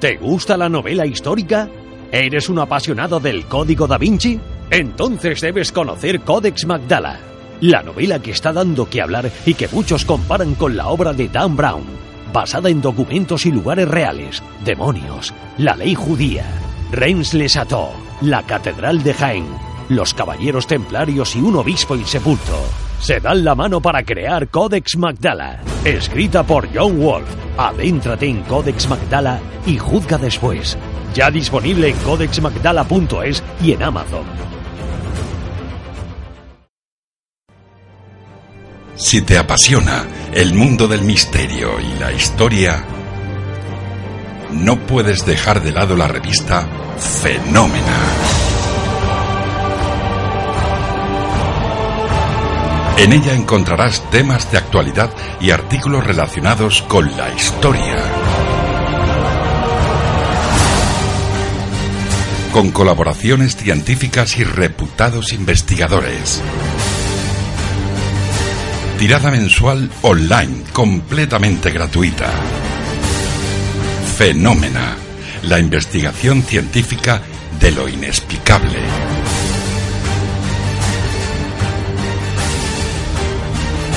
¿Te gusta la novela histórica? ¿Eres un apasionado del Código da Vinci? Entonces debes conocer Codex Magdala, la novela que está dando que hablar y que muchos comparan con la obra de Dan Brown, basada en documentos y lugares reales, demonios, la ley judía, Reims les la Catedral de Jaén, los Caballeros Templarios y un obispo insepulto. Se dan la mano para crear Codex Magdala, escrita por John Wolf. Adéntrate en Codex Magdala y juzga después. Ya disponible en codexmagdala.es y en Amazon. Si te apasiona el mundo del misterio y la historia, no puedes dejar de lado la revista Fenómena. En ella encontrarás temas de actualidad y artículos relacionados con la historia. Con colaboraciones científicas y reputados investigadores. Tirada mensual online, completamente gratuita. Fenómena, la investigación científica de lo inexplicable.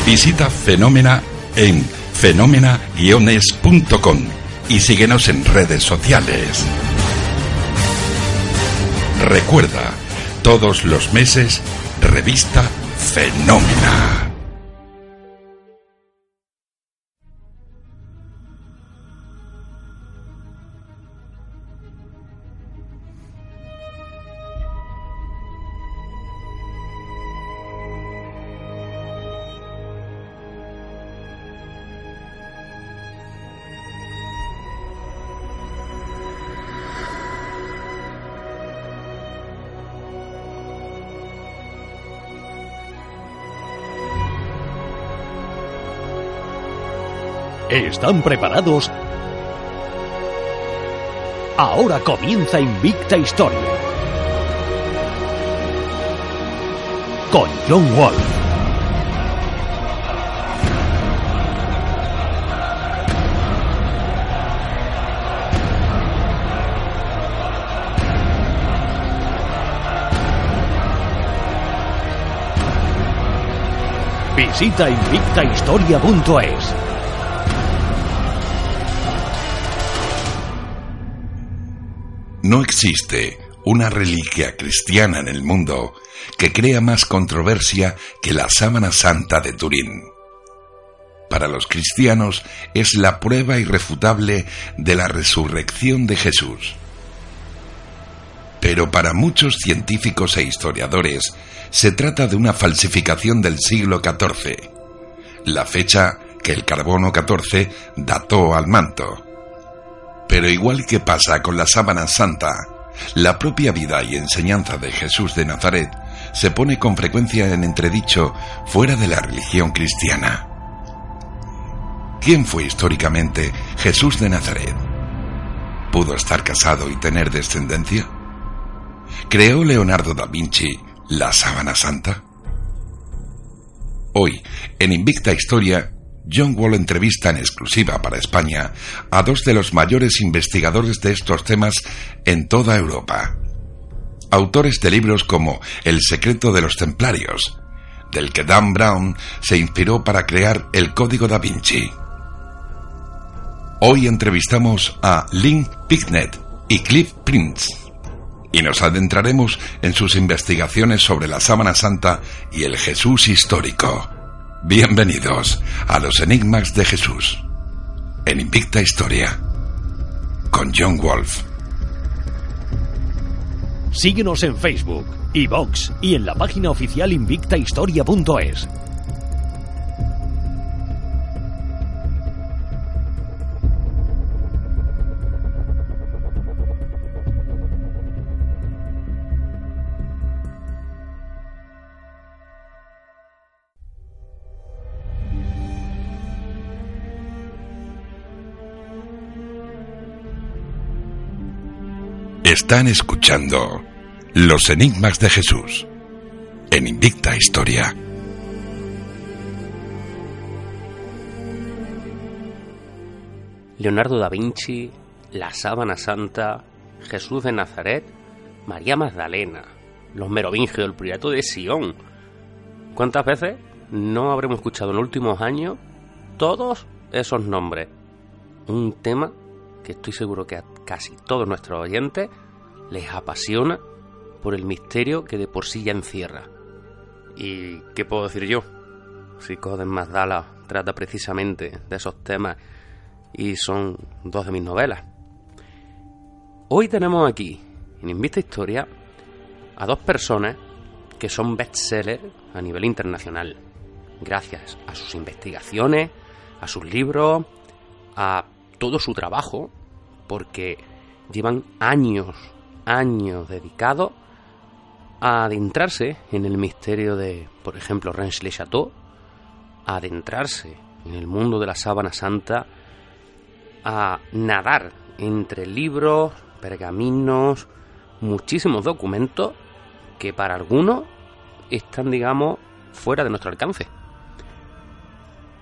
Visita Fenómena en fenómena-es.com y síguenos en redes sociales. Recuerda, todos los meses, revista Fenómena. ¿Están preparados? Ahora comienza Invicta Historia. Con John Wolf. Visita invictahistoria.es. No existe una reliquia cristiana en el mundo que crea más controversia que la sábana santa de Turín. Para los cristianos es la prueba irrefutable de la resurrección de Jesús. Pero para muchos científicos e historiadores se trata de una falsificación del siglo XIV, la fecha que el carbono 14 dató al manto. Pero igual que pasa con la sábana santa, la propia vida y enseñanza de Jesús de Nazaret se pone con frecuencia en entredicho fuera de la religión cristiana. ¿Quién fue históricamente Jesús de Nazaret? ¿Pudo estar casado y tener descendencia? ¿Creó Leonardo da Vinci la sábana santa? Hoy, en Invicta Historia, John Wall entrevista en exclusiva para España a dos de los mayores investigadores de estos temas en toda Europa. Autores de libros como El secreto de los templarios, del que Dan Brown se inspiró para crear el Código da Vinci. Hoy entrevistamos a Lynn Picknett y Cliff Prince y nos adentraremos en sus investigaciones sobre la sábana santa y el Jesús histórico. Bienvenidos a los enigmas de Jesús en Invicta Historia con John Wolf. Síguenos en Facebook, iVox y en la página oficial invictahistoria.es. Están escuchando Los Enigmas de Jesús en Invicta Historia. Leonardo da Vinci, la sábana santa, Jesús de Nazaret, María Magdalena, los merovingios, el priorato de Sion. ¿Cuántas veces no habremos escuchado en los últimos años todos esos nombres? Un tema que estoy seguro que a casi todos nuestros oyentes les apasiona por el misterio que de por sí ya encierra. ¿Y qué puedo decir yo? Si Coden Magdala trata precisamente de esos temas y son dos de mis novelas. Hoy tenemos aquí, en Invista Historia, a dos personas que son bestsellers a nivel internacional, gracias a sus investigaciones, a sus libros, a todo su trabajo, porque llevan años, años dedicados a adentrarse en el misterio de, por ejemplo, Rennes-le-Château, a adentrarse en el mundo de la sábana santa, a nadar entre libros, pergaminos, muchísimos documentos que para algunos están, digamos, fuera de nuestro alcance.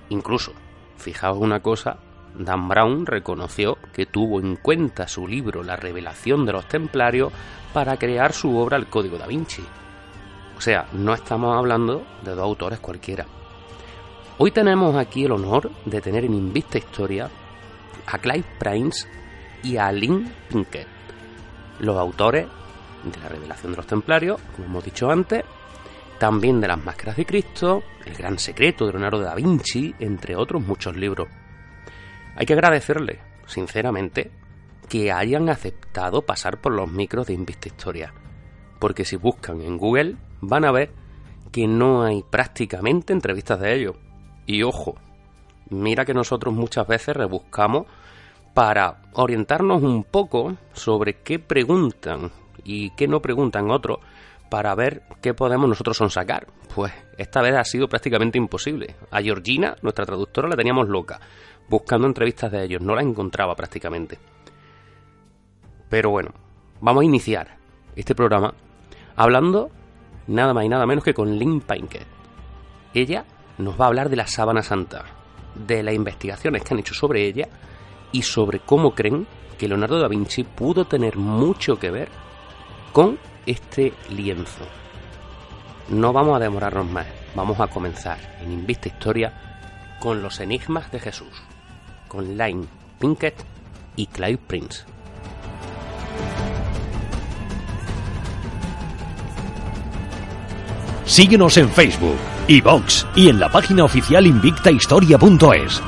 Incluso, fijaos una cosa, Dan Brown reconoció que tuvo en cuenta su libro La revelación de los templarios para crear su obra El Código da Vinci. O sea, no estamos hablando de dos autores cualquiera. Hoy tenemos aquí el honor de tener en Invista Historia a Clive Prince y a Lynn Pinkett, los autores de La Revelación de los Templarios, como hemos dicho antes, también de Las Máscaras de Cristo, El Gran Secreto de Leonardo da Vinci, entre otros muchos libros. Hay que agradecerle, sinceramente, que hayan aceptado pasar por los micros de Invista Historia, porque si buscan en Google van a ver que no hay prácticamente entrevistas de ellos. Y ojo, mira que nosotros muchas veces rebuscamos para orientarnos un poco sobre qué preguntan y qué no preguntan otros para ver qué podemos nosotros sonsacar. Pues esta vez ha sido prácticamente imposible. A Georgina, nuestra traductora, la teníamos loca buscando entrevistas de ellos, no las encontraba prácticamente. Pero bueno, vamos a iniciar este programa hablando nada más y nada menos que con Lynn Pinkett. Ella nos va a hablar de la sábana santa, de las investigaciones que han hecho sobre ella y sobre cómo creen que Leonardo da Vinci pudo tener mucho que ver con este lienzo. No vamos a demorarnos más, vamos a comenzar en Invista Historia con los enigmas de Jesús con Line Pinkett y Clive Prince. Síguenos en Facebook, iVox y en la página oficial invictahistoria.es.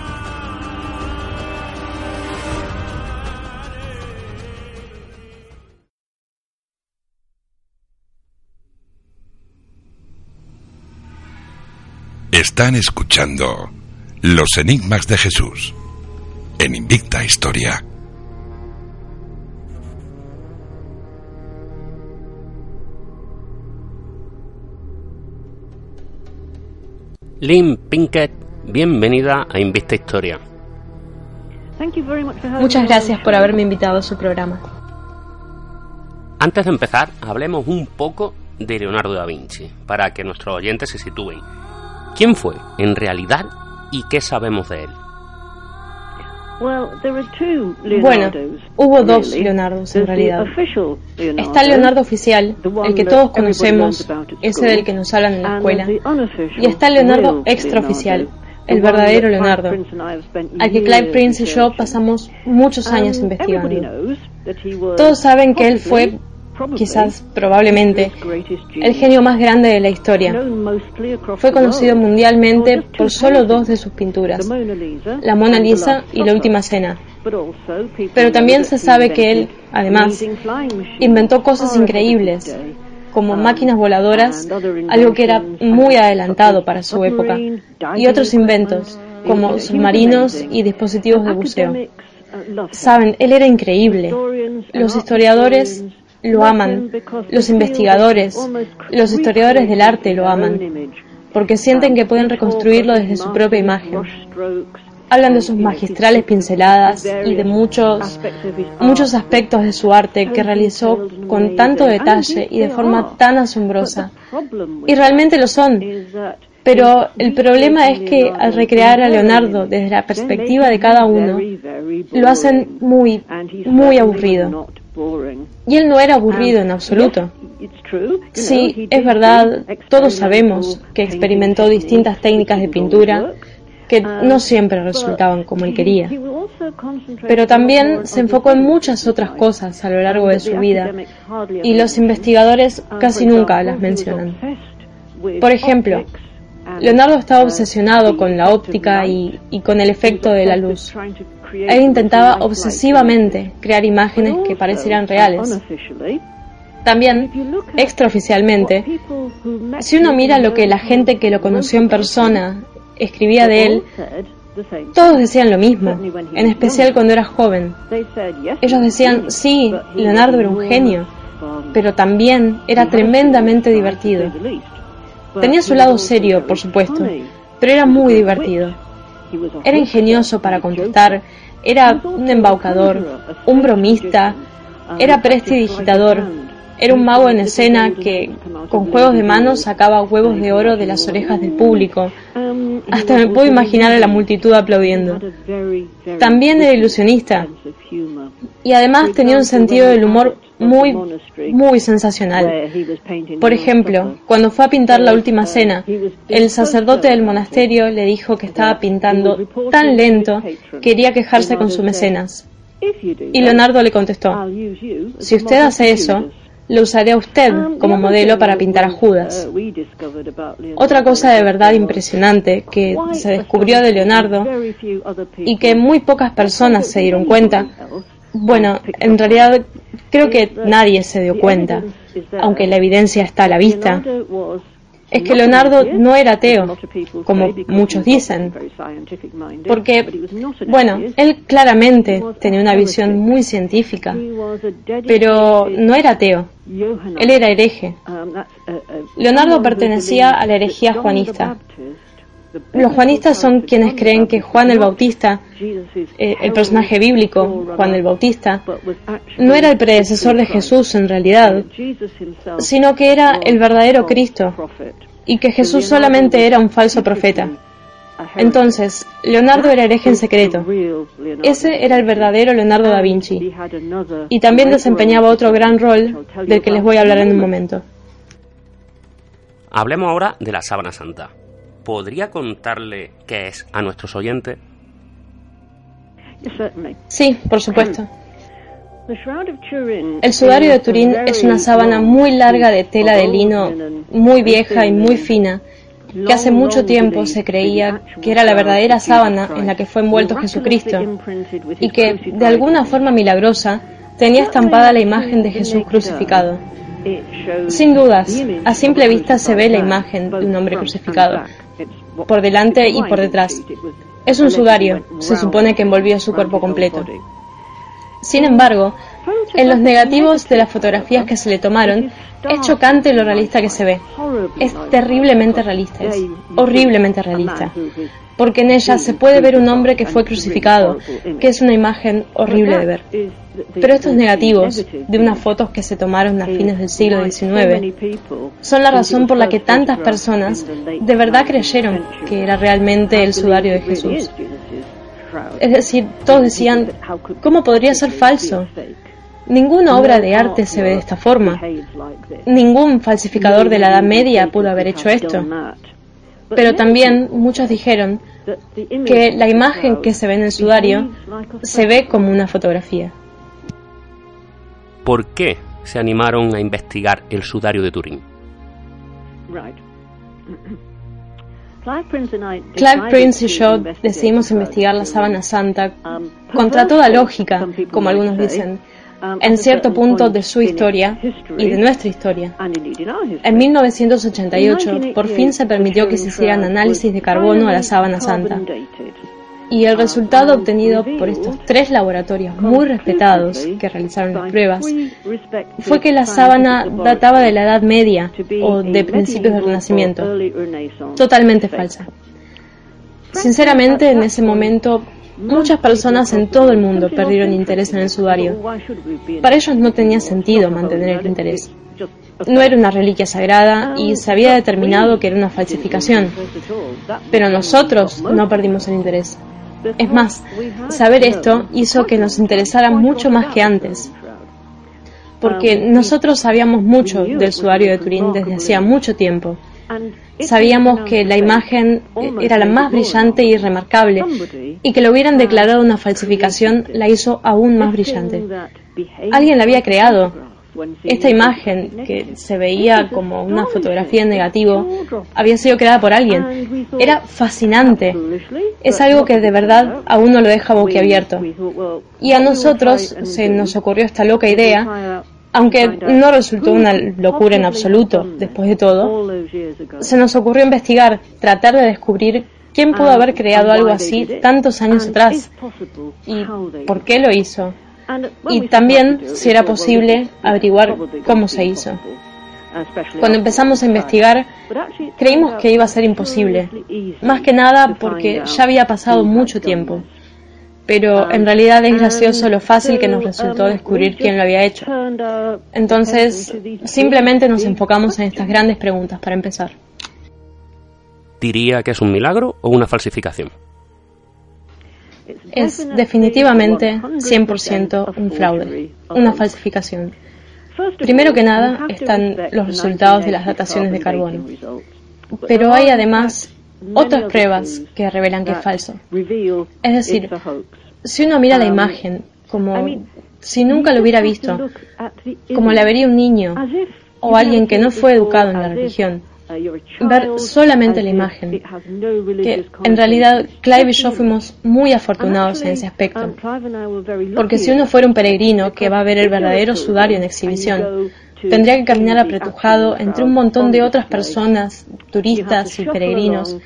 Están escuchando Los Enigmas de Jesús en Invicta Historia. Lynn Pinkett, bienvenida a Invicta Historia. Muchas gracias por haberme invitado a su programa. Antes de empezar, hablemos un poco de Leonardo da Vinci, para que nuestros oyentes se sitúen. ¿Quién fue en realidad y qué sabemos de él? Bueno, hubo dos Leonardos en realidad. Está el Leonardo oficial, el que todos conocemos, ese del que nos hablan en la escuela, y está el Leonardo extraoficial, el verdadero Leonardo, al que Clive Prince y yo pasamos muchos años investigando. Todos saben que él fue quizás probablemente, el genio más grande de la historia. Fue conocido mundialmente por solo dos de sus pinturas, la Mona Lisa y la Última Cena. Pero también se sabe que él, además, inventó cosas increíbles, como máquinas voladoras, algo que era muy adelantado para su época, y otros inventos, como submarinos y dispositivos de buceo. Saben, él era increíble. Los historiadores lo aman, los investigadores, los historiadores del arte lo aman, porque sienten que pueden reconstruirlo desde su propia imagen. Hablan de sus magistrales pinceladas y de muchos, muchos aspectos de su arte que realizó con tanto detalle y de forma tan asombrosa. Y realmente lo son. Pero el problema es que al recrear a Leonardo desde la perspectiva de cada uno, lo hacen muy, muy aburrido. Y él no era aburrido en absoluto. Sí, es verdad, todos sabemos que experimentó distintas técnicas de pintura que no siempre resultaban como él quería. Pero también se enfocó en muchas otras cosas a lo largo de su vida y los investigadores casi nunca las mencionan. Por ejemplo, Leonardo estaba obsesionado con la óptica y, con el efecto de la luz. Él intentaba obsesivamente crear imágenes que parecieran reales. También, extraoficialmente, si uno mira lo que la gente que lo conoció en persona escribía de él, todos decían lo mismo, en especial cuando era joven. Ellos decían, sí, Leonardo era un genio, pero también era tremendamente divertido. Tenía su lado serio, por supuesto, pero era muy divertido. Era ingenioso para contestar, era un embaucador, un bromista, era prestidigitador, era un mago en escena que, con juegos de manos, sacaba huevos de oro de las orejas del público. Hasta me puedo imaginar a la multitud aplaudiendo. También era ilusionista. Y además tenía un sentido del humor muy, muy sensacional. Por ejemplo, cuando fue a pintar la última cena, el sacerdote del monasterio le dijo que estaba pintando tan lento que quería quejarse con su mecenas. Y Leonardo le contestó, si usted hace eso, lo usaré a usted um, como modelo para pintar a Judas. Uh, Otra cosa de verdad impresionante que se descubrió de Leonardo y que muy pocas personas se dieron cuenta, bueno, en realidad creo que nadie se dio cuenta, aunque la evidencia está a la vista, es que Leonardo no era ateo, como muchos dicen, porque, bueno, él claramente tenía una visión muy científica, pero no era ateo, él era hereje. Leonardo pertenecía a la herejía juanista. Los juanistas son quienes creen que Juan el Bautista, eh, el personaje bíblico, Juan el Bautista, no era el predecesor de Jesús en realidad, sino que era el verdadero Cristo y que Jesús solamente era un falso profeta. Entonces, Leonardo era hereje en secreto. Ese era el verdadero Leonardo da Vinci. Y también desempeñaba otro gran rol del que les voy a hablar en un momento. Hablemos ahora de la sábana santa. ¿Podría contarle qué es a nuestros oyentes? Sí, por supuesto. El sudario de Turín es una sábana muy larga de tela de lino, muy vieja y muy fina, que hace mucho tiempo se creía que era la verdadera sábana en la que fue envuelto Jesucristo y que, de alguna forma milagrosa, tenía estampada la imagen de Jesús crucificado. Sin dudas, a simple vista se ve la imagen de un hombre crucificado, por delante y por detrás. Es un sudario, se supone que envolvió su cuerpo completo. Sin embargo, en los negativos de las fotografías que se le tomaron, es chocante lo realista que se ve. Es terriblemente realista, es horriblemente realista. Porque en ella se puede ver un hombre que fue crucificado, que es una imagen horrible de ver. Pero estos negativos de unas fotos que se tomaron a fines del siglo XIX son la razón por la que tantas personas de verdad creyeron que era realmente el sudario de Jesús. Es decir, todos decían, ¿cómo podría ser falso? Ninguna obra de arte se ve de esta forma. Ningún falsificador de la Edad Media pudo haber hecho esto. Pero también muchos dijeron que la imagen que se ve en el sudario se ve como una fotografía. ¿Por qué se animaron a investigar el sudario de Turín? Clive Prince y yo decidimos investigar la sábana santa um, contra toda lógica, como algunos dicen, en cierto punto de su historia y de nuestra historia. En 1988, por fin se permitió que se hicieran análisis de carbono a la sábana santa y el resultado obtenido por estos tres laboratorios muy respetados que realizaron las pruebas fue que la sábana databa de la Edad Media o de principios del Renacimiento. Totalmente falsa. Sinceramente, en ese momento, muchas personas en todo el mundo perdieron interés en el sudario. Para ellos no tenía sentido mantener el interés. No era una reliquia sagrada y se había determinado que era una falsificación. Pero nosotros no perdimos el interés. Es más, saber esto hizo que nos interesara mucho más que antes, porque nosotros sabíamos mucho del sudario de Turín desde hacía mucho tiempo. Sabíamos que la imagen era la más brillante y remarcable, y que lo hubieran declarado una falsificación la hizo aún más brillante. Alguien la había creado, esta imagen, que se veía como una fotografía en negativo, había sido creada por alguien. Era fascinante. Es algo que de verdad aún no lo deja boquiabierto. Y a nosotros se nos ocurrió esta loca idea, aunque no resultó una locura en absoluto, después de todo, se nos ocurrió investigar, tratar de descubrir quién pudo haber creado algo así tantos años atrás y por qué lo hizo. Y también, si era posible, averiguar cómo se hizo. Cuando empezamos a investigar, creímos que iba a ser imposible, más que nada porque ya había pasado mucho tiempo. Pero en realidad es gracioso lo fácil que nos resultó descubrir quién lo había hecho. Entonces, simplemente nos enfocamos en estas grandes preguntas para empezar. ¿Diría que es un milagro o una falsificación? es definitivamente 100% un fraude, una falsificación. Primero que nada están los resultados de las dataciones de carbono, pero hay además otras pruebas que revelan que es falso. Es decir, si uno mira la imagen como si nunca lo hubiera visto, como la vería un niño o alguien que no fue educado en la religión, ver solamente la imagen, que en realidad Clive y yo fuimos muy afortunados en ese aspecto, porque si uno fuera un peregrino que va a ver el verdadero sudario en exhibición, tendría que caminar apretujado entre un montón de otras personas, turistas y peregrinos,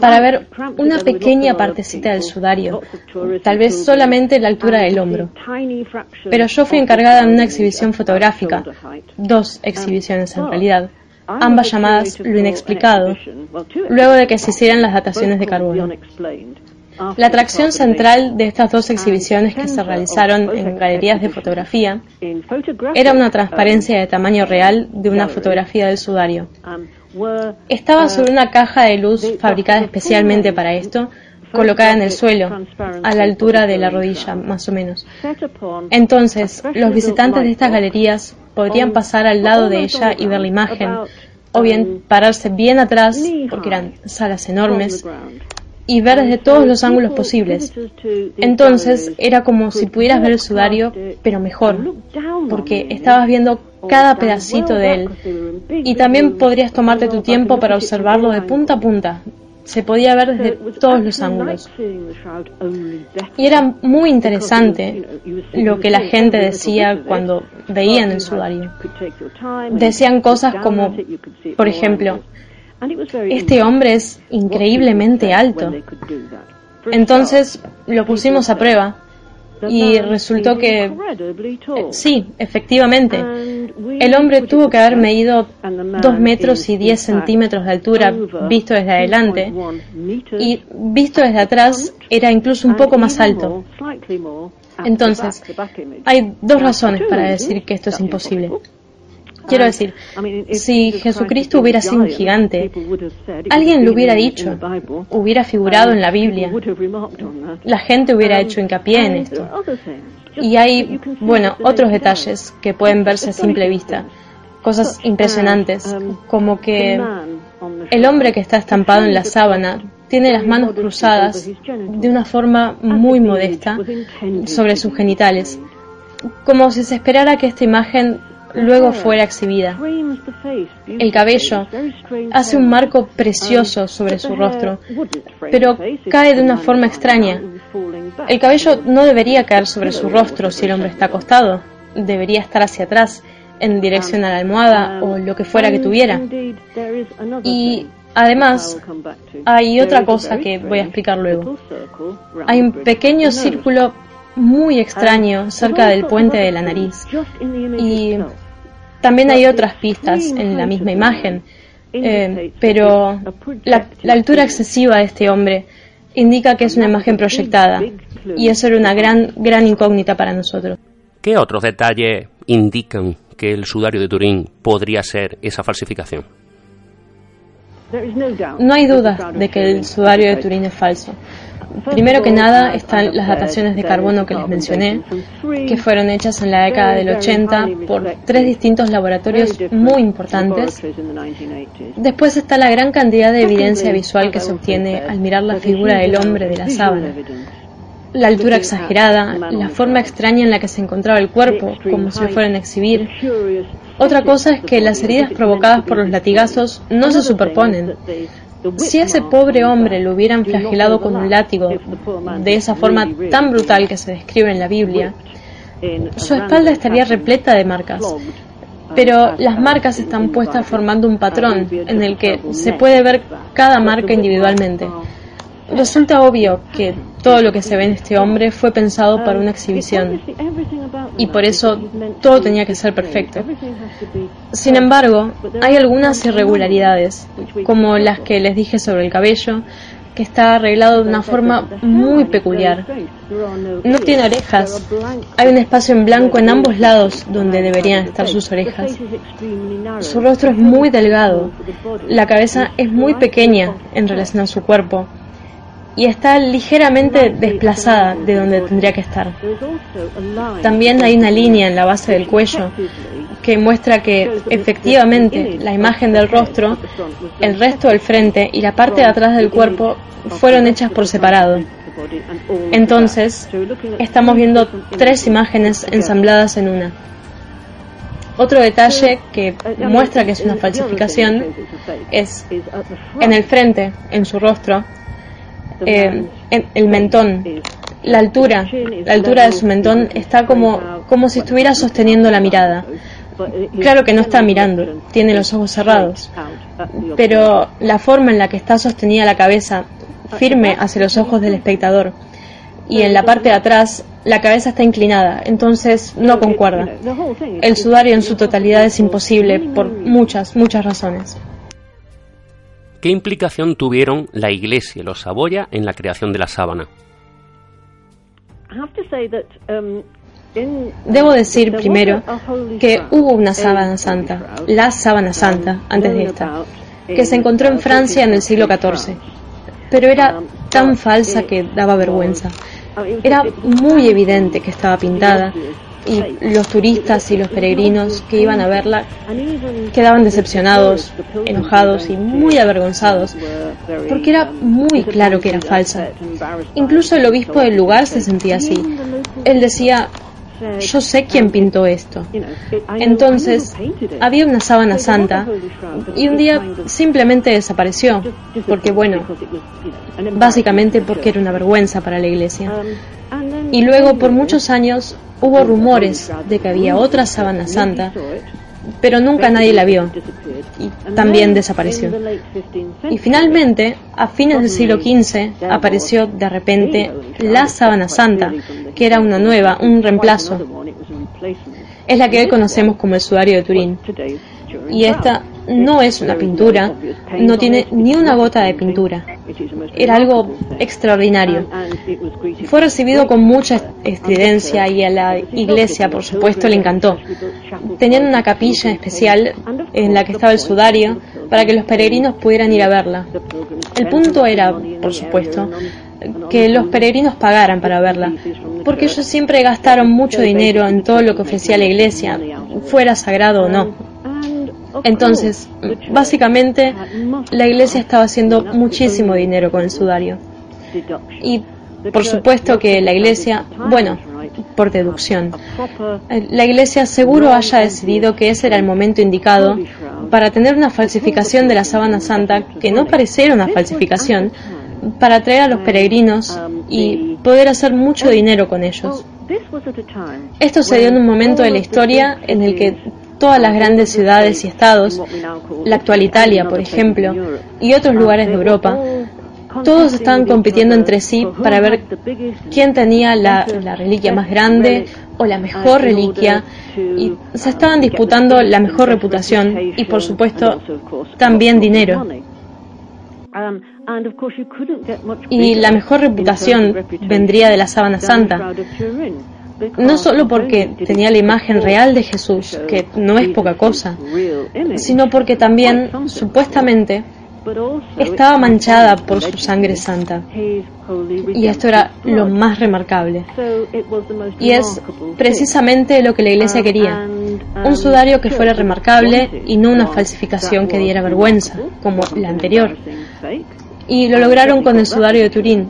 para ver una pequeña partecita del sudario, tal vez solamente la altura del hombro. Pero yo fui encargada en una exhibición fotográfica, dos exhibiciones en realidad, ambas llamadas lo inexplicado, luego de que se hicieran las dataciones de carbono. La atracción central de estas dos exhibiciones que se realizaron en galerías de fotografía era una transparencia de tamaño real de una fotografía del sudario. Estaba sobre una caja de luz fabricada especialmente para esto, colocada en el suelo, a la altura de la rodilla, más o menos. Entonces, los visitantes de estas galerías podrían pasar al lado de ella y ver la imagen, o bien pararse bien atrás, porque eran salas enormes, y ver desde todos los ángulos posibles. Entonces era como si pudieras ver el sudario, pero mejor, porque estabas viendo cada pedacito de él. Y también podrías tomarte tu tiempo para observarlo de punta a punta, se podía ver desde todos los ángulos. Y era muy interesante lo que la gente decía cuando veían el sudario. Decían cosas como, por ejemplo, este hombre es increíblemente alto. Entonces lo pusimos a prueba y resultó que eh, sí, efectivamente, el hombre tuvo que haber medido 2 metros y 10 centímetros de altura visto desde adelante. y visto desde atrás era incluso un poco más alto. Entonces, hay dos razones para decir que esto es imposible. Quiero decir, si Jesucristo hubiera sido un gigante, alguien lo hubiera dicho, hubiera figurado en la Biblia, la gente hubiera hecho hincapié en esto. Y hay, bueno, otros detalles que pueden verse a simple vista, cosas impresionantes, como que el hombre que está estampado en la sábana tiene las manos cruzadas de una forma muy modesta sobre sus genitales, como si se esperara que esta imagen luego fuera exhibida. El cabello hace un marco precioso sobre su rostro, pero cae de una forma extraña. El cabello no debería caer sobre su rostro si el hombre está acostado, debería estar hacia atrás, en dirección a la almohada o lo que fuera que tuviera. Y además, hay otra cosa que voy a explicar luego. Hay un pequeño círculo muy extraño cerca del puente de la nariz. Y también hay otras pistas en la misma imagen, eh, pero la, altura excesiva de este hombre indica que es una imagen proyectada y eso era una gran, gran incógnita para nosotros. ¿Qué otros detalles indican que el sudario de Turín podría ser esa falsificación? No hay duda de que el sudario de Turín es falso. Primero que nada están las dataciones de carbono que les mencioné, que fueron hechas en la década del 80 por tres distintos laboratorios muy importantes. Después está la gran cantidad de evidencia visual que se obtiene al mirar la figura del hombre de la sábana. La altura exagerada, la forma extraña en la que se encontraba el cuerpo, como si lo fueran a exhibir. Otra cosa es que las heridas provocadas por los latigazos no se superponen, si ese pobre hombre lo hubieran flagelado con un látigo de esa forma tan brutal que se describe en la Biblia, su espalda estaría repleta de marcas. Pero las marcas están puestas formando un patrón en el que se puede ver cada marca individualmente. Resulta obvio que todo lo que se ve en este hombre fue pensado para una exhibición y por eso todo tenía que ser perfecto. Sin embargo, hay algunas irregularidades, como las que les dije sobre el cabello, que está arreglado de una forma muy peculiar. No tiene orejas. Hay un espacio en blanco en ambos lados donde deberían estar sus orejas. Su rostro es muy delgado. La cabeza es muy pequeña en relación a su cuerpo y está ligeramente desplazada de donde tendría que estar. También hay una línea en la base del cuello que muestra que efectivamente la imagen del rostro, el resto del frente y la parte de atrás del cuerpo fueron hechas por separado. Entonces, estamos viendo tres imágenes ensambladas en una. Otro detalle que muestra que es una falsificación es en el frente, en su rostro, eh, el mentón, la altura, la altura de su mentón está como, como si estuviera sosteniendo la mirada. Claro que no está mirando, tiene los ojos cerrados, pero la forma en la que está sostenida la cabeza, firme hacia los ojos del espectador, y en la parte de atrás la cabeza está inclinada, entonces no concuerda. El sudario en su totalidad es imposible por muchas, muchas razones. ¿Qué implicación tuvieron la Iglesia y los Saboya en la creación de la sábana? Debo decir primero que hubo una sábana santa, la sábana santa, antes de esta, que se encontró en Francia en el siglo XIV, pero era tan falsa que daba vergüenza. Era muy evidente que estaba pintada y los turistas y los peregrinos que iban a verla quedaban decepcionados, enojados y muy avergonzados, porque era muy claro que era falsa. Incluso el obispo del lugar se sentía así. Él decía, yo sé quién pintó esto. Entonces, había una sábana santa y un día simplemente desapareció, porque bueno, básicamente porque era una vergüenza para la iglesia. Y luego, por muchos años, hubo rumores de que había otra sábana santa, pero nunca nadie la vio y también desapareció. Y finalmente, a fines del siglo XV, apareció de repente la sábana santa, que era una nueva, un reemplazo. Es la que hoy conocemos como el sudario de Turín. Y esta no es una pintura, no tiene ni una gota de pintura. Era algo extraordinario. Fue recibido con mucha estridencia y a la iglesia, por supuesto, le encantó. Tenían una capilla especial en la que estaba el sudario para que los peregrinos pudieran ir a verla. El punto era, por supuesto, que los peregrinos pagaran para verla, porque ellos siempre gastaron mucho dinero en todo lo que ofrecía la iglesia, fuera sagrado o no. Entonces, básicamente, la iglesia estaba haciendo muchísimo dinero con el sudario. Y por supuesto que la iglesia, bueno, por deducción, la iglesia seguro haya decidido que ese era el momento indicado para tener una falsificación de la sábana santa que no pareciera una falsificación, para atraer a los peregrinos y poder hacer mucho dinero con ellos. Esto se dio en un momento de la historia en el que todas las grandes ciudades y estados, la actual Italia, por ejemplo, y otros lugares de Europa, todos estaban compitiendo entre sí para ver quién tenía la, reliquia más grande o la mejor reliquia y se estaban disputando la mejor reputación y por supuesto también dinero. Y la mejor reputación vendría de la sábana santa, no solo porque tenía la imagen real de Jesús, que no es poca cosa, sino porque también, supuestamente, estaba manchada por su sangre santa. Y esto era lo más remarcable. Y es precisamente lo que la iglesia quería. Un sudario que fuera remarcable y no una falsificación que diera vergüenza, como la anterior. Y lo lograron con el sudario de Turín.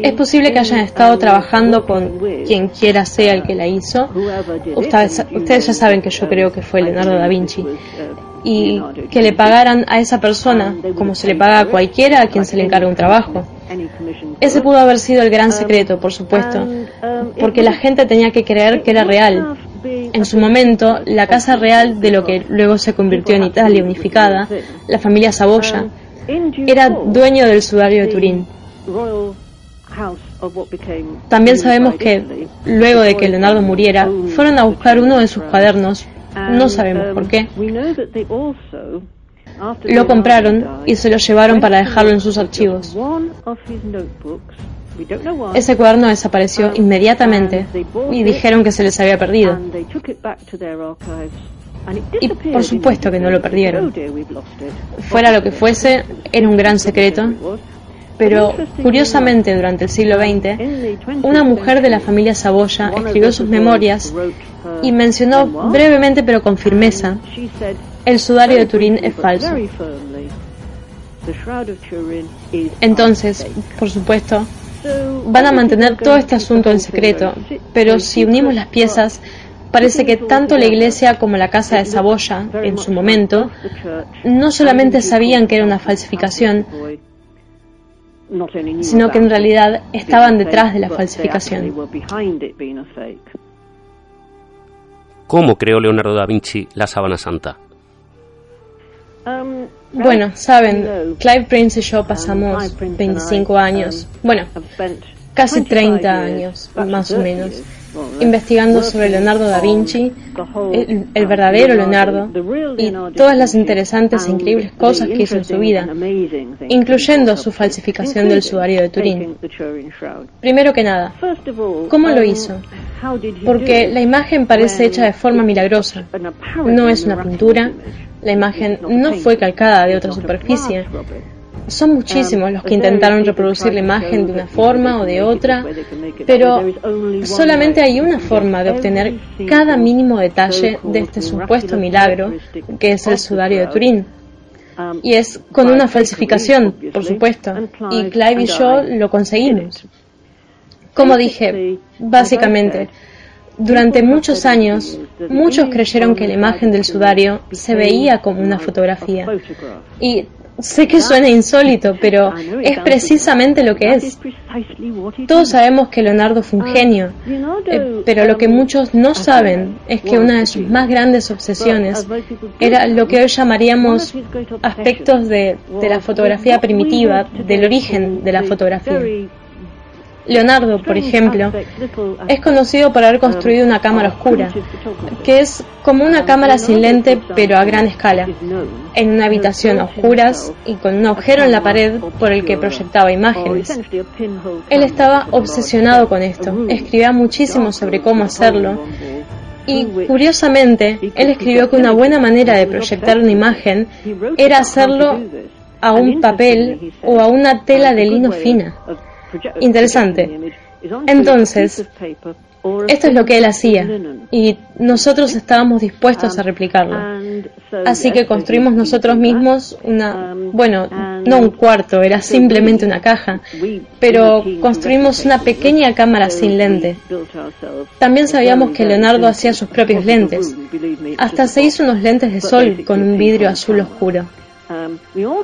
Es posible que hayan estado trabajando con quien quiera sea el que la hizo. Ustedes, ustedes ya saben que yo creo que fue Leonardo da Vinci. Y que le pagaran a esa persona como se le paga a cualquiera a quien se le encarga un trabajo. Ese pudo haber sido el gran secreto, por supuesto, porque la gente tenía que creer que era real. En su momento, la casa real de lo que luego se convirtió en Italia unificada, la familia Saboya, era dueño del sudario de Turín. También sabemos que, luego de que Leonardo muriera, fueron a buscar uno de sus cuadernos, no sabemos por qué. Lo compraron y se lo llevaron para dejarlo en sus archivos. Ese cuaderno desapareció inmediatamente y dijeron que se les había perdido. Y por supuesto que no lo perdieron. Fuera lo que fuese, era un gran secreto. Pero curiosamente, durante el siglo XX, una mujer de la familia Saboya escribió sus memorias y mencionó brevemente pero con firmeza, el sudario de Turín es falso. Entonces, por supuesto, van a mantener todo este asunto en secreto, pero si unimos las piezas, Parece que tanto la iglesia como la casa de Saboya, en su momento, no solamente sabían que era una falsificación, sino que en realidad estaban detrás de la falsificación. ¿Cómo creó Leonardo da Vinci la sábana santa? Bueno, saben, Clive Prince y yo pasamos 25 años, bueno, casi 30 años, más o menos, investigando sobre Leonardo da Vinci, el, verdadero Leonardo, y todas las interesantes e increíbles cosas que hizo en su vida, incluyendo su falsificación del sudario de Turín. Primero que nada, ¿cómo lo hizo? Porque la imagen parece hecha de forma milagrosa. No es una pintura, la imagen no fue calcada de otra superficie. Son muchísimos los que intentaron reproducir la imagen de una forma o de otra, pero solamente hay una forma de obtener cada mínimo detalle de este supuesto milagro, que es el sudario de Turín. Y es con una falsificación, por supuesto, y Clive y yo lo conseguimos. Como dije, básicamente, durante muchos años, muchos creyeron que la imagen del sudario se veía como una fotografía. Y Sé que suena insólito, pero es precisamente lo que es. Todos sabemos que Leonardo fue un genio, eh, pero lo que muchos no saben es que una de sus más grandes obsesiones era lo que hoy llamaríamos aspectos de, de la fotografía primitiva, del origen de la fotografía. Leonardo, por ejemplo, es conocido por haber construido una cámara oscura, que es como una cámara sin lente pero a gran escala, en una habitación a oscuras y con un agujero en la pared por el que proyectaba imágenes. Él estaba obsesionado con esto, escribía muchísimo sobre cómo hacerlo y curiosamente, él escribió que una buena manera de proyectar una imagen era hacerlo a un papel o a una tela de lino fina. Interesante. Entonces, esto es lo que él hacía y nosotros estábamos dispuestos a replicarlo. Así que construimos nosotros mismos una, bueno, no un cuarto, era simplemente una caja, pero construimos una pequeña cámara sin lente. También sabíamos que Leonardo hacía sus propios lentes. Hasta se hizo unos lentes de sol con un vidrio azul oscuro.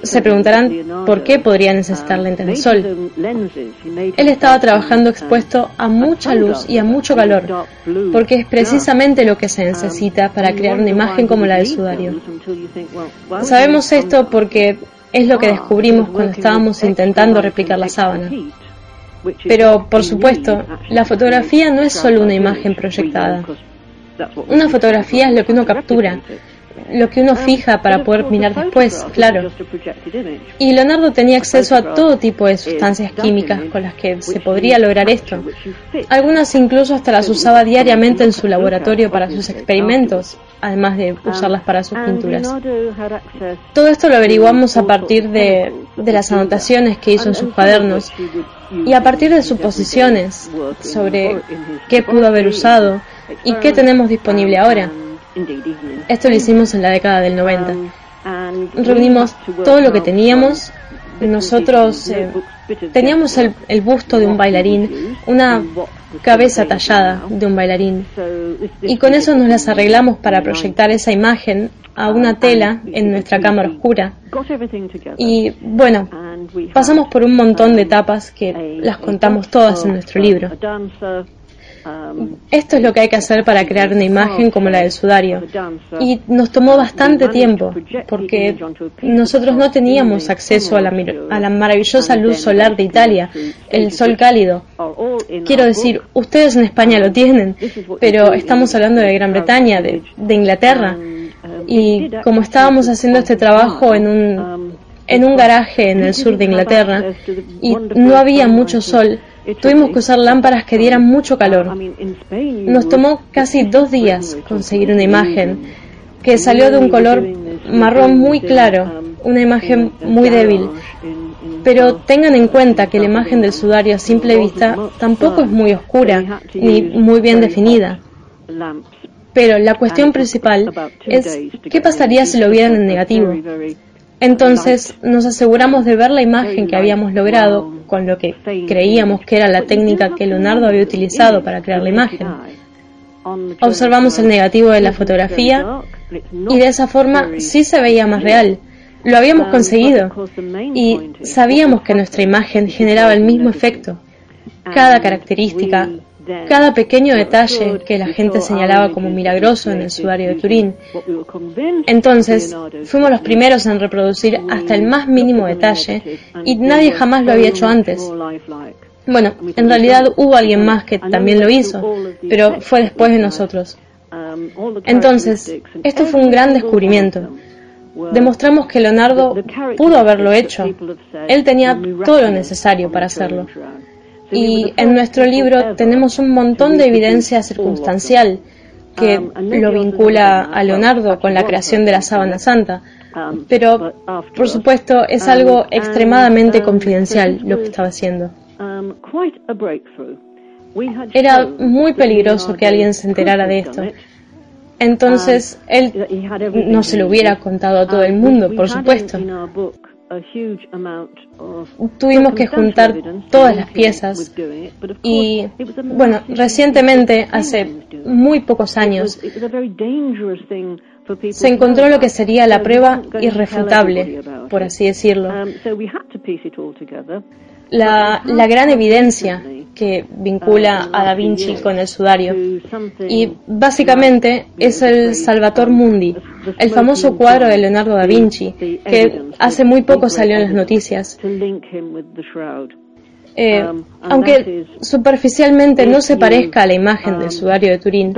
Se preguntarán por qué podría necesitar lentes de sol. Él estaba trabajando expuesto a mucha luz y a mucho calor, porque es precisamente lo que se necesita para crear una imagen como la del sudario. Sabemos esto porque es lo que descubrimos cuando estábamos intentando replicar la sábana. Pero, por supuesto, la fotografía no es solo una imagen proyectada. Una fotografía es lo que uno captura, lo que uno fija para poder mirar después, claro. Y Leonardo tenía acceso a todo tipo de sustancias químicas con las que se podría lograr esto. Algunas incluso hasta las usaba diariamente en su laboratorio para sus experimentos. además de usarlas para sus pinturas. Todo esto lo averiguamos a partir de, de las anotaciones que hizo en sus cuadernos y a partir de suposiciones sobre qué pudo haber usado y qué tenemos disponible ahora. Esto lo hicimos en la década del 90. Reunimos todo lo que teníamos. Nosotros eh, teníamos el, el busto de un bailarín, una cabeza tallada de un bailarín. Y con eso nos las arreglamos para proyectar esa imagen a una tela en nuestra cámara oscura. Y bueno, pasamos por un montón de etapas que las contamos todas en nuestro libro. Esto es lo que hay que hacer para crear una imagen como la del sudario. Y nos tomó bastante tiempo, porque nosotros no teníamos acceso a la, maravillosa luz solar de Italia, el sol cálido. Quiero decir, ustedes en España lo tienen, pero estamos hablando de Gran Bretaña, de, Inglaterra. Y como estábamos haciendo este trabajo en un garaje en el sur de Inglaterra y no había mucho sol, Tuvimos que usar lámparas que dieran mucho calor. Nos tomó casi dos días conseguir una imagen que salió de un color marrón muy claro, una imagen muy débil. Pero tengan en cuenta que la imagen del sudario a simple vista tampoco es muy oscura ni muy bien definida. Pero la cuestión principal es qué pasaría si lo vieran en negativo. Entonces nos aseguramos de ver la imagen que habíamos logrado con lo que creíamos que era la técnica que Leonardo había utilizado para crear la imagen. Observamos el negativo de la fotografía y de esa forma sí se veía más real. Lo habíamos conseguido y sabíamos que nuestra imagen generaba el mismo efecto. Cada característica, cada pequeño detalle que la gente señalaba como milagroso en el sudario de Turín. Entonces, fuimos los primeros en reproducir hasta el más mínimo detalle y nadie jamás lo había hecho antes. Bueno, en realidad hubo alguien más que también lo hizo, pero fue después de nosotros. Entonces, esto fue un gran descubrimiento. Demostramos que Leonardo pudo haberlo hecho. Él tenía todo lo necesario para hacerlo. Y en nuestro libro tenemos un montón de evidencia circunstancial que lo vincula a Leonardo con la creación de la sábana santa. Pero, por supuesto, es algo extremadamente confidencial lo que estaba haciendo. Era muy peligroso que alguien se enterara de esto. Entonces, él no se lo hubiera contado a todo el mundo, por supuesto. Tuvimos que juntar todas las piezas y, bueno, recientemente, hace muy pocos años, se encontró lo que sería la prueba irrefutable, por así decirlo. La, la gran evidencia que vincula a Da Vinci con el sudario. Y básicamente es el Salvator Mundi, el famoso cuadro de Leonardo da Vinci, que hace muy poco salió en las noticias. Eh, um, aunque superficialmente no se parezca a la imagen del um, sudario de Turín,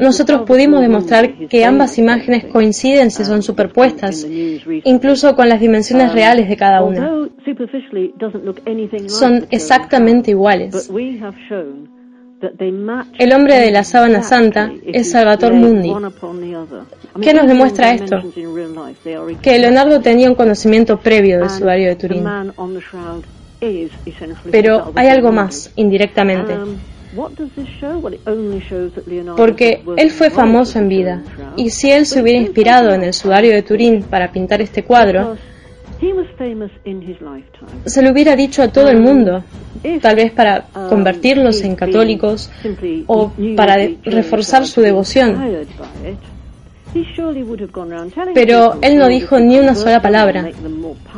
nosotros pudimos demostrar que ambas imágenes coinciden si son superpuestas, incluso con las dimensiones um, reales de cada una. Son exactamente iguales. El hombre de la sábana santa es Salvator Mundi. ¿Qué nos demuestra esto? Que Leonardo tenía un conocimiento previo del sudario de Turín. Pero hay algo más, indirectamente. Um, Porque él fue famoso en vida, y si él se hubiera inspirado en el sudario de Turín para pintar este cuadro, se lo hubiera dicho a todo el mundo, tal vez para um, convertirlos en católicos o para reforzar su devoción. Pero él no dijo ni una sola palabra,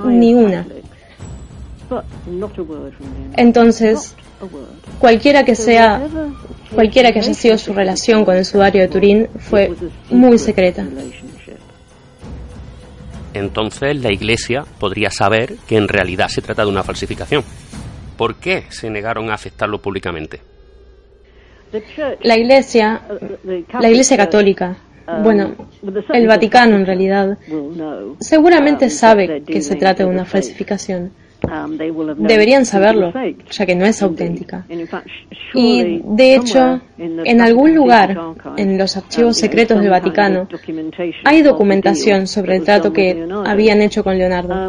ni una. Entonces, cualquiera que sea, cualquiera que haya sido su relación con el sudario de Turín fue muy secreta. Entonces la Iglesia podría saber que en realidad se trata de una falsificación. ¿Por qué se negaron a aceptarlo públicamente? La Iglesia, la Iglesia católica, bueno, el Vaticano en realidad, seguramente sabe que se trata de una falsificación Um, Deberían saberlo, ya que no es auténtica. Y, de hecho, en algún lugar, en los archivos um, secretos del Vaticano, hay documentación sobre el trato que habían hecho con Leonardo.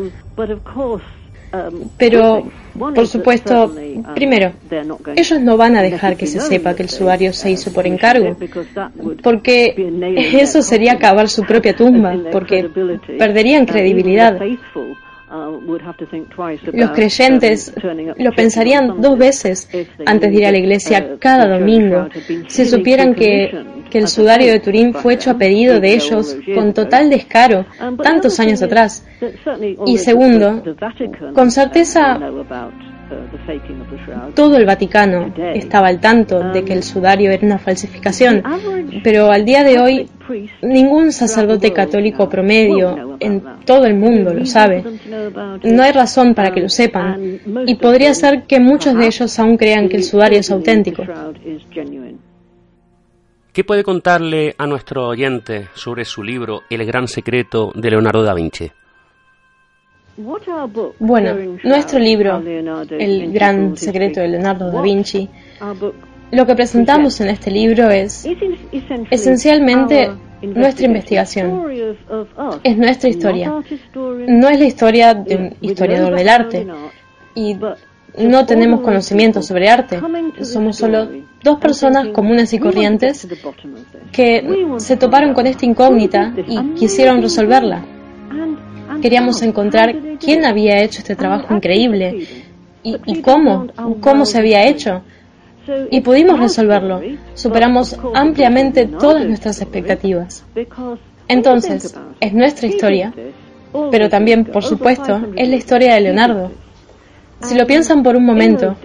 Um, Pero, por supuesto, primero, ellos no van a dejar que se sepa que el sudario se hizo por encargo, porque eso sería cavar su propia tumba, porque perderían credibilidad. Uh, Los creyentes lo pensarían dos veces antes de ir a la iglesia uh, cada domingo si supieran que, que el sudario de Turín fue hecho a pedido de ellos con total descaro um, tantos años atrás. Y segundo, con certeza todo el Vaticano estaba al tanto de que el sudario era una falsificación, pero al día de hoy ningún sacerdote católico promedio en todo el mundo lo sabe. No hay razón para que lo sepan y podría ser que muchos de ellos aún crean que el sudario es auténtico. ¿Qué puede contarle a nuestro oyente sobre su libro El gran secreto de Leonardo da Vinci? Bueno, nuestro libro, El gran secreto de Leonardo da Vinci, lo que presentamos en este libro es esencialmente nuestra investigación. Es nuestra historia. No es la historia de un historiador del arte. Y no tenemos conocimiento sobre arte. Somos solo dos personas comunes y corrientes que se toparon con esta incógnita y quisieron resolverla. Queríamos encontrar quién había hecho este trabajo increíble y, cómo, cómo se había hecho. Y pudimos resolverlo. Superamos ampliamente todas nuestras expectativas. Entonces, es nuestra historia, pero también, por supuesto, es la historia de Leonardo. Si lo piensan por un momento,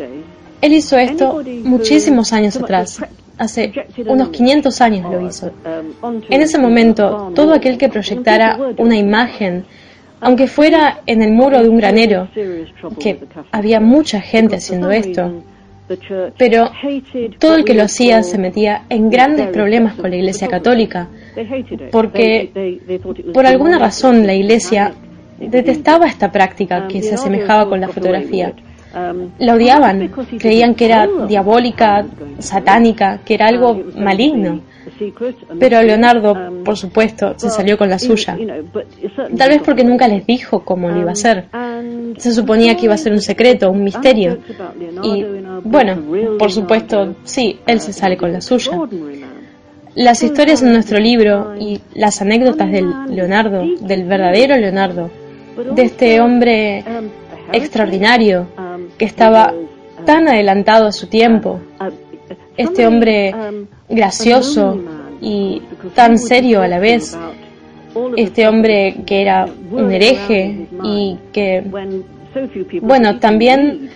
él hizo esto muchísimos años atrás. Hace unos 500 años lo hizo. En ese momento, todo aquel que proyectara una imagen aunque fuera en el muro de un granero, que había mucha gente haciendo esto, pero todo el que lo hacía se metía en grandes problemas con la Iglesia Católica, porque por alguna razón la Iglesia detestaba esta práctica que se asemejaba con la fotografía. La odiaban, creían que era diabólica, satánica, que era algo maligno. Pero Leonardo, por supuesto, se salió con la suya. Tal vez porque nunca les dijo cómo lo iba a hacer. Se suponía que iba a ser un secreto, un misterio. Y, bueno, por supuesto, sí, él se sale con la suya. Las historias en nuestro libro y las anécdotas del Leonardo, del verdadero Leonardo, de este hombre extraordinario que estaba tan adelantado a su tiempo, este hombre gracioso y tan serio a la vez, este hombre que era un hereje y que, bueno, también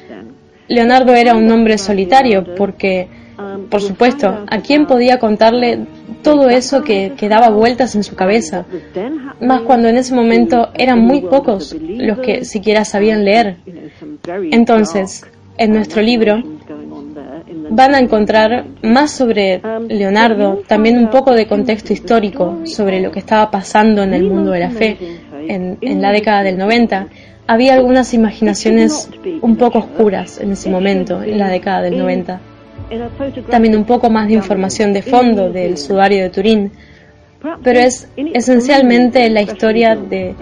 Leonardo era un hombre solitario porque, por supuesto, ¿a quién podía contarle todo eso que, daba vueltas en su cabeza? Más cuando en ese momento eran muy pocos los que siquiera sabían leer. Entonces, en nuestro libro van a encontrar más sobre Leonardo, también un poco de contexto histórico sobre lo que estaba pasando en el mundo de la fe en, la década del 90. Había algunas imaginaciones un poco oscuras en ese momento, en la década del 90. También un poco más de información de fondo del sudario de Turín, pero es esencialmente la historia de,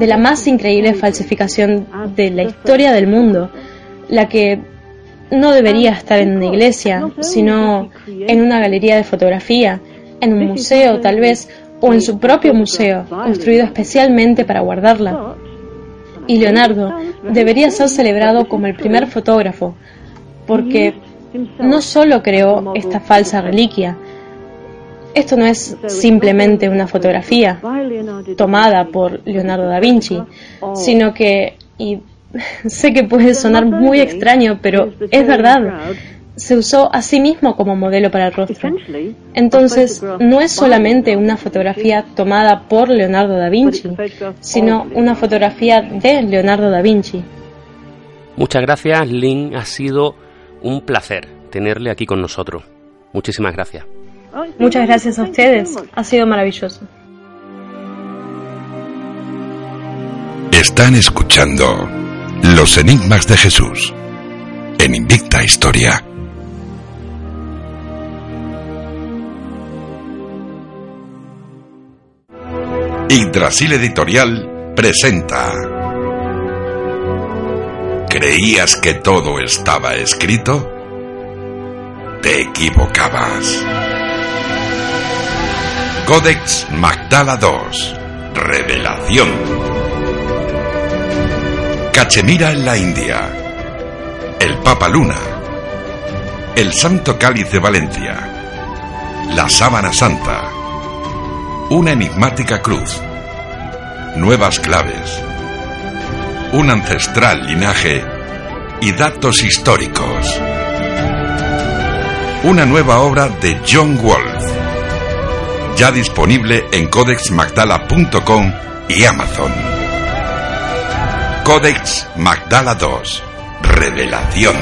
la más increíble falsificación de la historia del mundo, la que no debería estar en una iglesia, sino en una galería de fotografía, en un museo tal vez, o en su propio museo, construido especialmente para guardarla. Y Leonardo debería ser celebrado como el primer fotógrafo, porque no solo creó esta falsa reliquia, esto no es simplemente una fotografía tomada por Leonardo da Vinci, sino que, y sé que puede sonar muy extraño, pero es verdad, se usó a sí mismo como modelo para el rostro. Entonces, no es solamente una fotografía tomada por Leonardo da Vinci, sino una fotografía de Leonardo da Vinci. Muchas gracias, Lynn. Ha sido un placer tenerle aquí con nosotros. Muchísimas gracias. Muchas gracias a ustedes. Ha sido maravilloso. Están escuchando Los enigmas de Jesús en Invicta Historia. Yggdrasil Editorial presenta. ¿Creías que todo estaba escrito? Te equivocabas. Codex Magdala II. Revelación. Cachemira en la India. El Papa Luna. El Santo Cáliz de Valencia. La Sábana Santa. Una enigmática cruz. Nuevas claves. Un ancestral linaje y datos históricos. Una nueva obra de John Wolfe. Ya disponible en codexmagdala.com y Amazon. Codex Magdala 2. Revelación.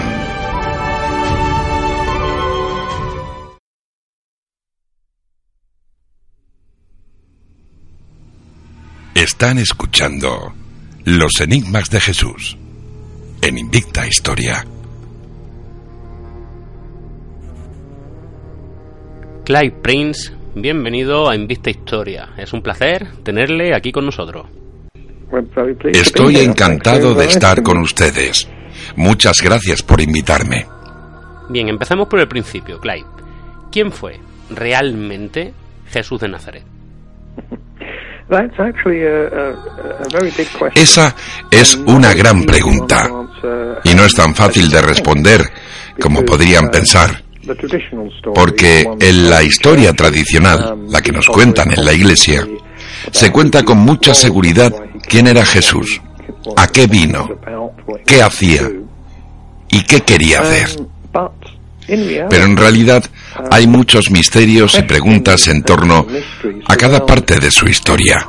Están escuchando Los Enigmas de Jesús en Invicta Historia. Clive Prince, bienvenido a Invicta Historia. Es un placer tenerle aquí con nosotros. Estoy encantado de estar con ustedes. Muchas gracias por invitarme. Bien, empezamos por el principio, Clive. ¿Quién fue realmente Jesús de Nazaret? Esa es una gran pregunta y no es tan fácil de responder como podrían pensar. Porque en la historia tradicional, la que nos cuentan en la iglesia, se cuenta con mucha seguridad quién era Jesús, a qué vino, qué hacía y qué quería hacer. Pero en realidad hay muchos misterios y preguntas en torno a cada parte de su historia,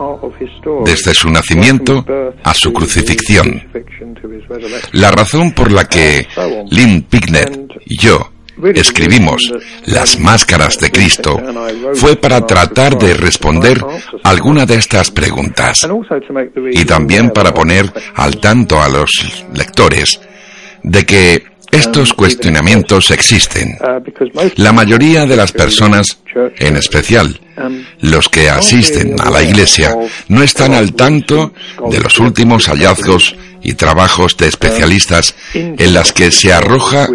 desde su nacimiento a su crucifixión. La razón por la que Lynn Picknett y yo escribimos Las Máscaras de Cristo fue para tratar de responder alguna de estas preguntas y también para poner al tanto a los lectores de que estos cuestionamientos existen. La mayoría de las personas, en especial los que asisten a la iglesia, no están al tanto de los últimos hallazgos y trabajos de especialistas en las que se arroja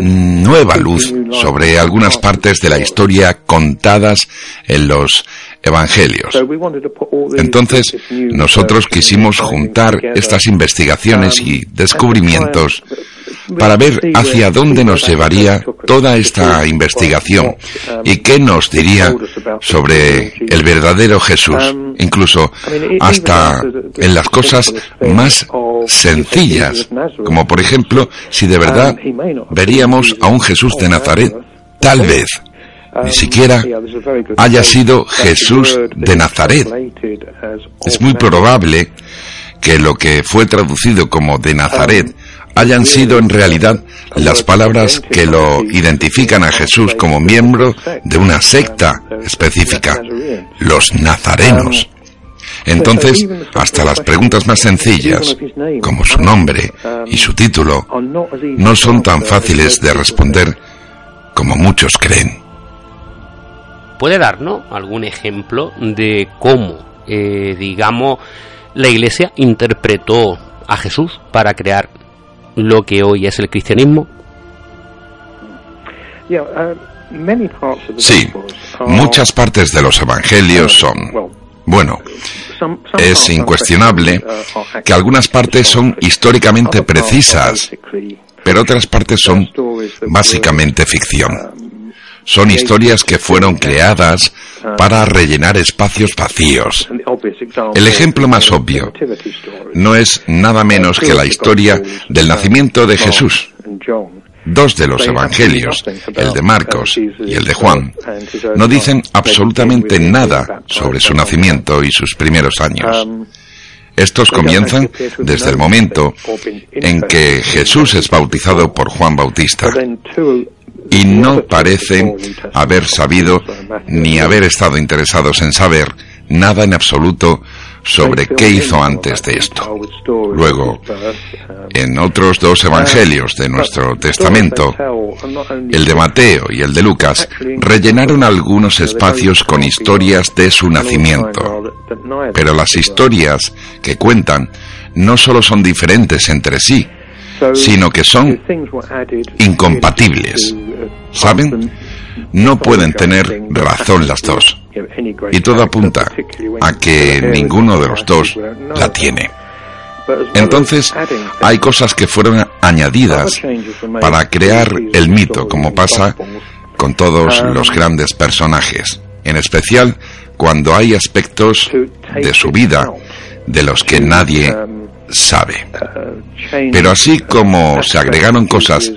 nueva luz sobre algunas partes de la historia contadas en los evangelios. Entonces, nosotros quisimos juntar estas investigaciones y descubrimientos para ver hacia dónde nos llevaría toda esta investigación y qué nos diría sobre el verdadero Jesús, incluso hasta en las cosas más sencillas, como por ejemplo si de verdad veríamos a un Jesús de Nazaret, tal vez ni siquiera haya sido Jesús de Nazaret. Es muy probable que lo que fue traducido como de Nazaret hayan sido en realidad las palabras que lo identifican a Jesús como miembro de una secta específica, los nazarenos. Entonces, hasta las preguntas más sencillas, como su nombre y su título, no son tan fáciles de responder como muchos creen. ¿Puede darnos algún ejemplo de cómo, eh, digamos, la Iglesia interpretó a Jesús para crear lo que hoy es el cristianismo? Sí, muchas partes de los evangelios son, bueno, es incuestionable que algunas partes son históricamente precisas, pero otras partes son básicamente ficción. Son historias que fueron creadas para rellenar espacios vacíos. El ejemplo más obvio no es nada menos que la historia del nacimiento de Jesús. Dos de los evangelios, el de Marcos y el de Juan, no dicen absolutamente nada sobre su nacimiento y sus primeros años. Estos comienzan desde el momento en que Jesús es bautizado por Juan Bautista y no parecen haber sabido ni haber estado interesados en saber nada en absoluto sobre qué hizo antes de esto. Luego, en otros dos evangelios de nuestro Testamento, el de Mateo y el de Lucas, rellenaron algunos espacios con historias de su nacimiento. Pero las historias que cuentan no solo son diferentes entre sí, sino que son incompatibles. ¿Saben? No pueden tener razón las dos. Y todo apunta a que ninguno de los dos la tiene. Entonces, hay cosas que fueron añadidas para crear el mito, como pasa con todos los grandes personajes, en especial cuando hay aspectos de su vida de los que nadie sabe. Pero así como se agregaron cosas,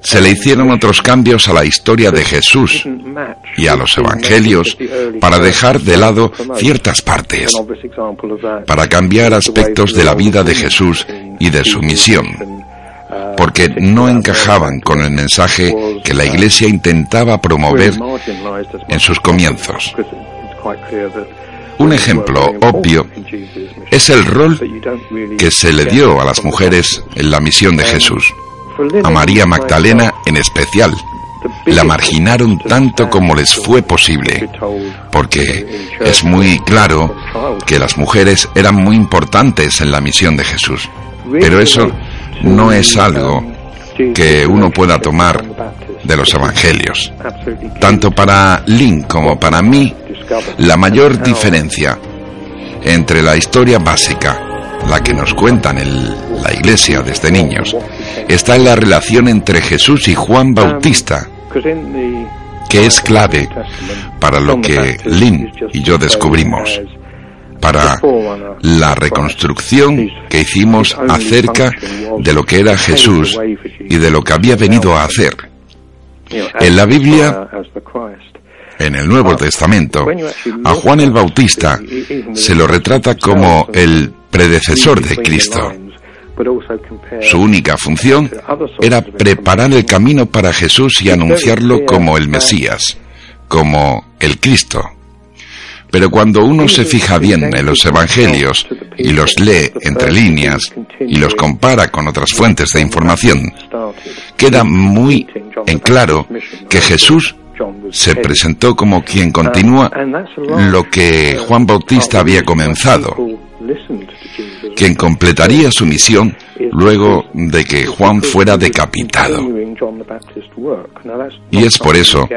se le hicieron otros cambios a la historia de Jesús y a los evangelios para dejar de lado ciertas partes, para cambiar aspectos de la vida de Jesús y de su misión, porque no encajaban con el mensaje que la Iglesia intentaba promover en sus comienzos. Un ejemplo obvio es el rol que se le dio a las mujeres en la misión de Jesús, a María Magdalena en especial. La marginaron tanto como les fue posible, porque es muy claro que las mujeres eran muy importantes en la misión de Jesús. Pero eso no es algo que uno pueda tomar de los evangelios. Tanto para Lynn como para mí, la mayor diferencia entre la historia básica, la que nos cuentan en la iglesia desde niños, está en la relación entre Jesús y Juan Bautista, que es clave para lo que Lynn y yo descubrimos, para la reconstrucción que hicimos acerca de lo que era Jesús y de lo que había venido a hacer. En la Biblia en el Nuevo Testamento, a Juan el Bautista se lo retrata como el predecesor de Cristo. Su única función era preparar el camino para Jesús y anunciarlo como el Mesías, como el Cristo. Pero cuando uno se fija bien en los evangelios y los lee entre líneas y los compara con otras fuentes de información, queda muy en claro que Jesús se presentó como quien continúa lo que Juan Bautista había comenzado, quien completaría su misión luego de que Juan fuera decapitado. Y es por eso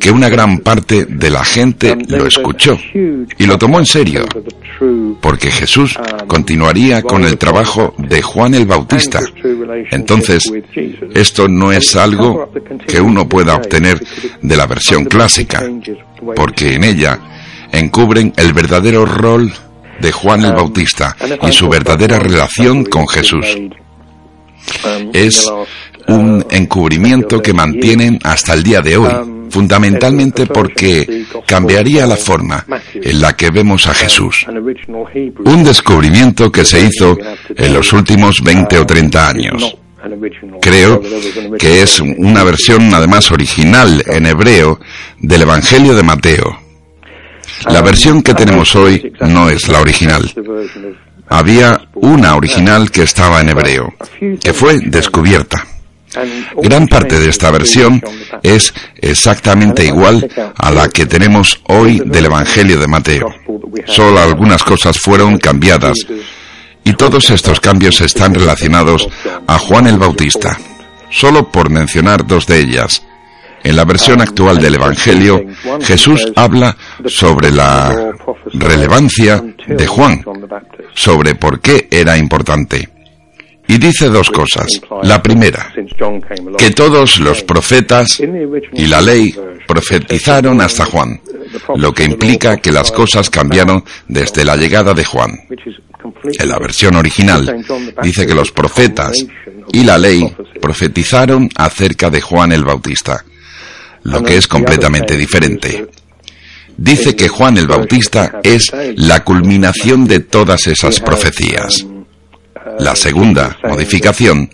que una gran parte de la gente lo escuchó y lo tomó en serio, porque Jesús continuaría con el trabajo de Juan el Bautista. Entonces, esto no es algo que uno pueda obtener de la versión clásica, porque en ella encubren el verdadero rol de Juan el Bautista y su verdadera relación con Jesús. Es un encubrimiento que mantienen hasta el día de hoy, fundamentalmente porque cambiaría la forma en la que vemos a Jesús. Un descubrimiento que se hizo en los últimos 20 o 30 años. Creo que es una versión además original en hebreo del Evangelio de Mateo. La versión que tenemos hoy no es la original. Había una original que estaba en hebreo, que fue descubierta. Gran parte de esta versión es exactamente igual a la que tenemos hoy del Evangelio de Mateo. Solo algunas cosas fueron cambiadas y todos estos cambios están relacionados a Juan el Bautista, solo por mencionar dos de ellas. En la versión actual del Evangelio, Jesús habla sobre la relevancia de Juan, sobre por qué era importante. Y dice dos cosas. La primera, que todos los profetas y la ley profetizaron hasta Juan, lo que implica que las cosas cambiaron desde la llegada de Juan. En la versión original dice que los profetas y la ley profetizaron acerca de Juan el Bautista lo que es completamente diferente. Dice que Juan el Bautista es la culminación de todas esas profecías. La segunda modificación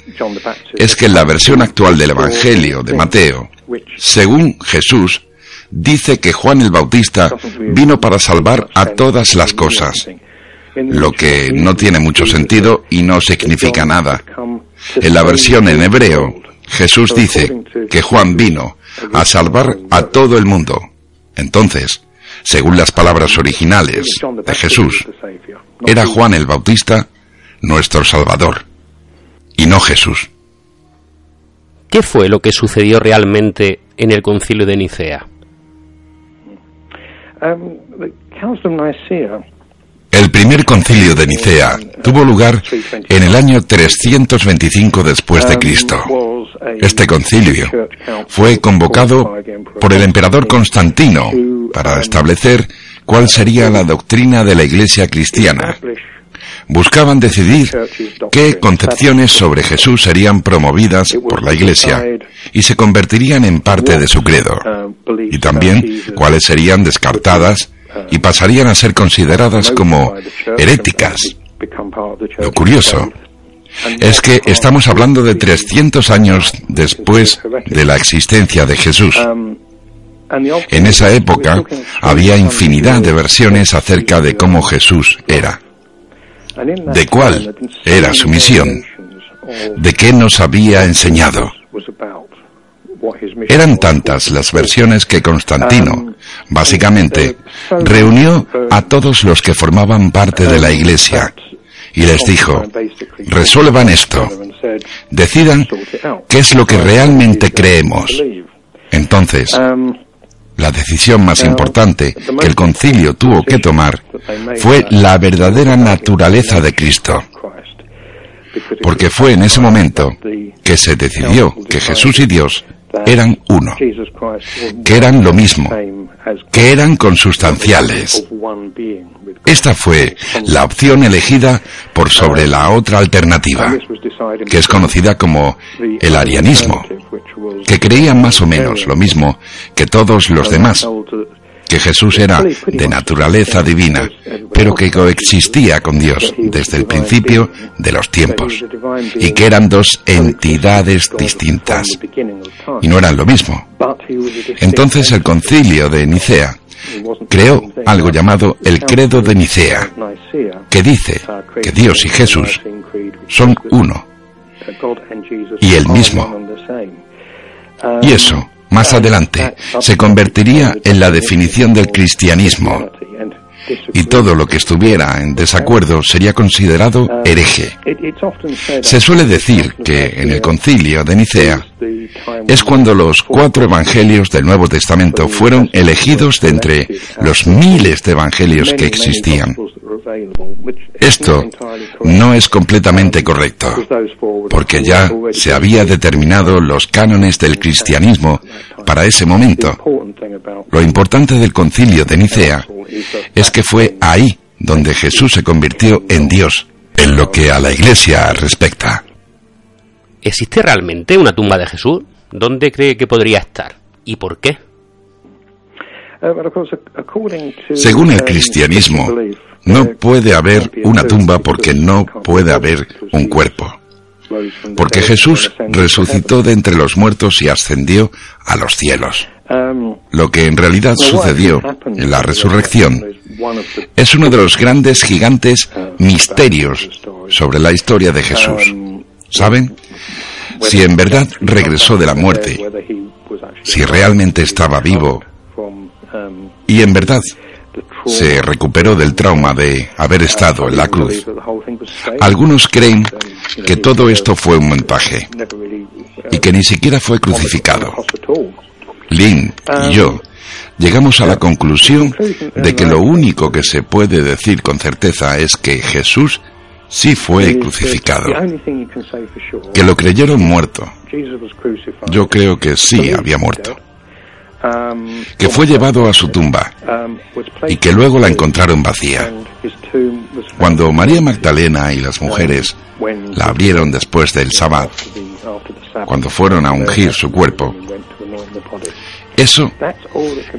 es que en la versión actual del Evangelio de Mateo, según Jesús, dice que Juan el Bautista vino para salvar a todas las cosas, lo que no tiene mucho sentido y no significa nada. En la versión en hebreo, Jesús dice que Juan vino a salvar a todo el mundo. Entonces, según las palabras originales de Jesús, era Juan el Bautista nuestro Salvador, y no Jesús. ¿Qué fue lo que sucedió realmente en el concilio de Nicea? Um, el primer concilio de Nicea tuvo lugar en el año 325 después de Cristo. Este concilio fue convocado por el emperador Constantino para establecer cuál sería la doctrina de la Iglesia cristiana. Buscaban decidir qué concepciones sobre Jesús serían promovidas por la Iglesia y se convertirían en parte de su credo, y también cuáles serían descartadas y pasarían a ser consideradas como heréticas. Lo curioso es que estamos hablando de 300 años después de la existencia de Jesús. En esa época había infinidad de versiones acerca de cómo Jesús era, de cuál era su misión, de qué nos había enseñado. Eran tantas las versiones que Constantino, básicamente, reunió a todos los que formaban parte de la Iglesia y les dijo, resuelvan esto, decidan qué es lo que realmente creemos. Entonces, la decisión más importante que el concilio tuvo que tomar fue la verdadera naturaleza de Cristo. Porque fue en ese momento que se decidió que Jesús y Dios eran uno, que eran lo mismo, que eran consustanciales. Esta fue la opción elegida por sobre la otra alternativa, que es conocida como el arianismo, que creía más o menos lo mismo que todos los demás, que Jesús era de naturaleza divina, pero que coexistía con Dios desde el principio de los tiempos, y que eran dos entidades distintas, y no eran lo mismo. Entonces el concilio de Nicea creó algo llamado el credo de Nicea, que dice que Dios y Jesús son uno y el mismo. Y eso más adelante se convertiría en la definición del cristianismo y todo lo que estuviera en desacuerdo sería considerado hereje. Se suele decir que en el concilio de Nicea es cuando los cuatro evangelios del Nuevo Testamento fueron elegidos de entre los miles de evangelios que existían. Esto no es completamente correcto, porque ya se había determinado los cánones del cristianismo para ese momento. Lo importante del concilio de Nicea es que fue ahí donde Jesús se convirtió en Dios, en lo que a la iglesia respecta. ¿Existe realmente una tumba de Jesús? ¿Dónde cree que podría estar? ¿Y por qué? Según el cristianismo, no puede haber una tumba porque no puede haber un cuerpo. Porque Jesús resucitó de entre los muertos y ascendió a los cielos. Lo que en realidad sucedió en la resurrección es uno de los grandes gigantes misterios sobre la historia de Jesús. ¿Saben? Si en verdad regresó de la muerte, si realmente estaba vivo y en verdad se recuperó del trauma de haber estado en la cruz. Algunos creen que todo esto fue un montaje y que ni siquiera fue crucificado. Lynn y yo llegamos a la conclusión de que lo único que se puede decir con certeza es que Jesús sí fue crucificado, que lo creyeron muerto. Yo creo que sí había muerto que fue llevado a su tumba y que luego la encontraron vacía. Cuando María Magdalena y las mujeres la abrieron después del sábado, cuando fueron a ungir su cuerpo, eso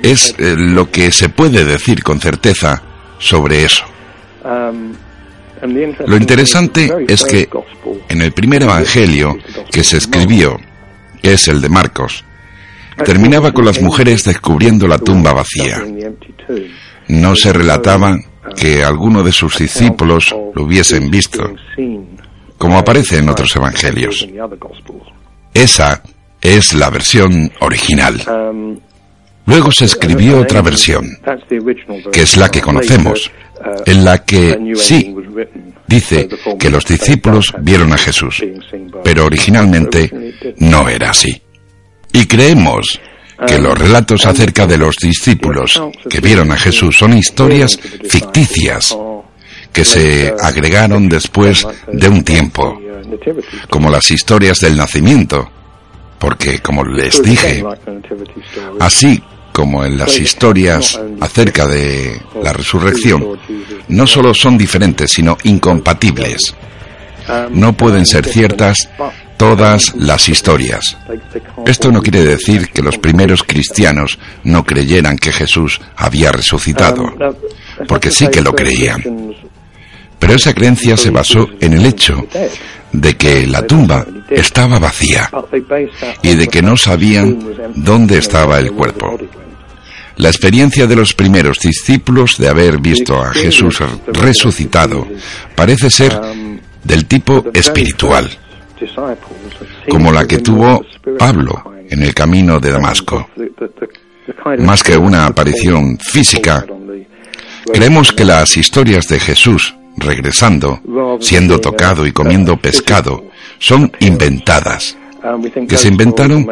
es eh, lo que se puede decir con certeza sobre eso. Lo interesante es que en el primer evangelio que se escribió, que es el de Marcos, terminaba con las mujeres descubriendo la tumba vacía. No se relataba que alguno de sus discípulos lo hubiesen visto, como aparece en otros evangelios. Esa es la versión original. Luego se escribió otra versión, que es la que conocemos, en la que sí dice que los discípulos vieron a Jesús, pero originalmente no era así. Y creemos que los relatos acerca de los discípulos que vieron a Jesús son historias ficticias que se agregaron después de un tiempo, como las historias del nacimiento, porque como les dije, así como en las historias acerca de la resurrección, no solo son diferentes, sino incompatibles. No pueden ser ciertas todas las historias. Esto no quiere decir que los primeros cristianos no creyeran que Jesús había resucitado, porque sí que lo creían. Pero esa creencia se basó en el hecho de que la tumba estaba vacía y de que no sabían dónde estaba el cuerpo. La experiencia de los primeros discípulos de haber visto a Jesús resucitado parece ser del tipo espiritual, como la que tuvo Pablo en el camino de Damasco. Más que una aparición física, creemos que las historias de Jesús regresando, siendo tocado y comiendo pescado, son inventadas, que se inventaron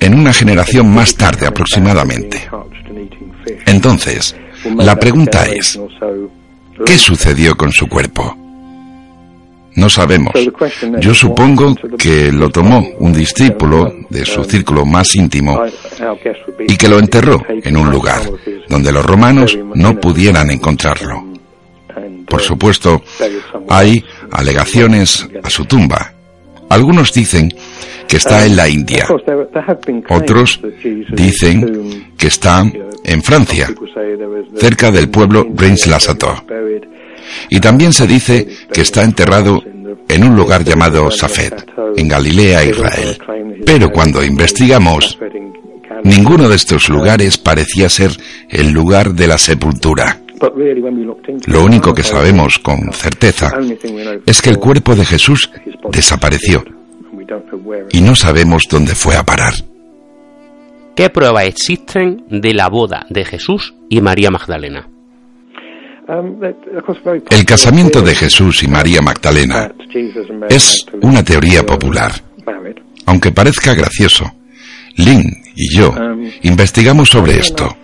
en una generación más tarde aproximadamente. Entonces, la pregunta es, ¿qué sucedió con su cuerpo? No sabemos. Yo supongo que lo tomó un discípulo de su círculo más íntimo y que lo enterró en un lugar donde los romanos no pudieran encontrarlo. Por supuesto, hay alegaciones a su tumba. Algunos dicen que está en la India. Otros dicen que está en Francia, cerca del pueblo Reims-la-Sato. Y también se dice que está enterrado en un lugar llamado Safed, en Galilea, Israel. Pero cuando investigamos, ninguno de estos lugares parecía ser el lugar de la sepultura. Lo único que sabemos con certeza es que el cuerpo de Jesús desapareció y no sabemos dónde fue a parar. ¿Qué pruebas existen de la boda de Jesús y María Magdalena? El casamiento de Jesús y María Magdalena es una teoría popular. Aunque parezca gracioso, Lynn y yo investigamos sobre esto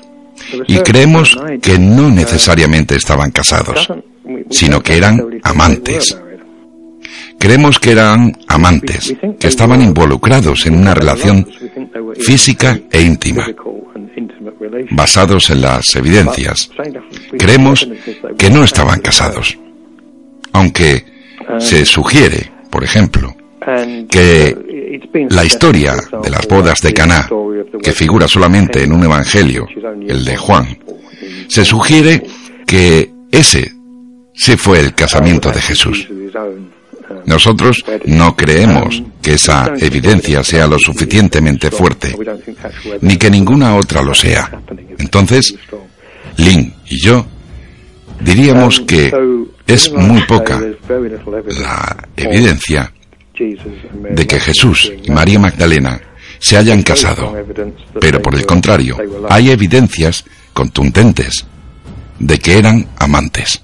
y creemos que no necesariamente estaban casados, sino que eran amantes. Creemos que eran amantes, que estaban involucrados en una relación física e íntima. Basados en las evidencias, creemos que no estaban casados. Aunque se sugiere, por ejemplo, que la historia de las bodas de Caná, que figura solamente en un evangelio, el de Juan, se sugiere que ese sí fue el casamiento de Jesús. Nosotros no creemos que esa evidencia sea lo suficientemente fuerte, ni que ninguna otra lo sea. Entonces, Lin y yo diríamos que es muy poca la evidencia de que Jesús y María Magdalena se hayan casado, pero por el contrario, hay evidencias contundentes de que eran amantes.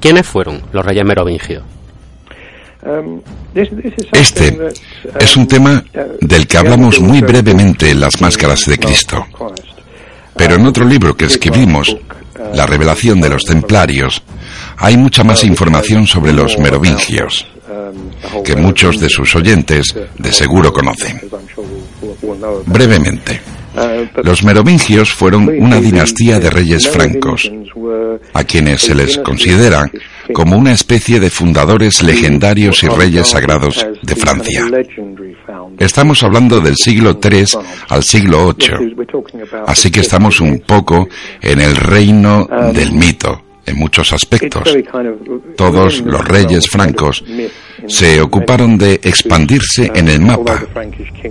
¿Quiénes fueron los reyes merovingios? Este es un tema del que hablamos muy brevemente en Las Máscaras de Cristo. Pero en otro libro que escribimos, La revelación de los templarios, hay mucha más información sobre los merovingios, que muchos de sus oyentes de seguro conocen. Brevemente. Los merovingios fueron una dinastía de reyes francos, a quienes se les considera como una especie de fundadores legendarios y reyes sagrados de Francia. Estamos hablando del siglo III al siglo VIII, así que estamos un poco en el reino del mito en muchos aspectos. Todos los reyes francos se ocuparon de expandirse en el mapa.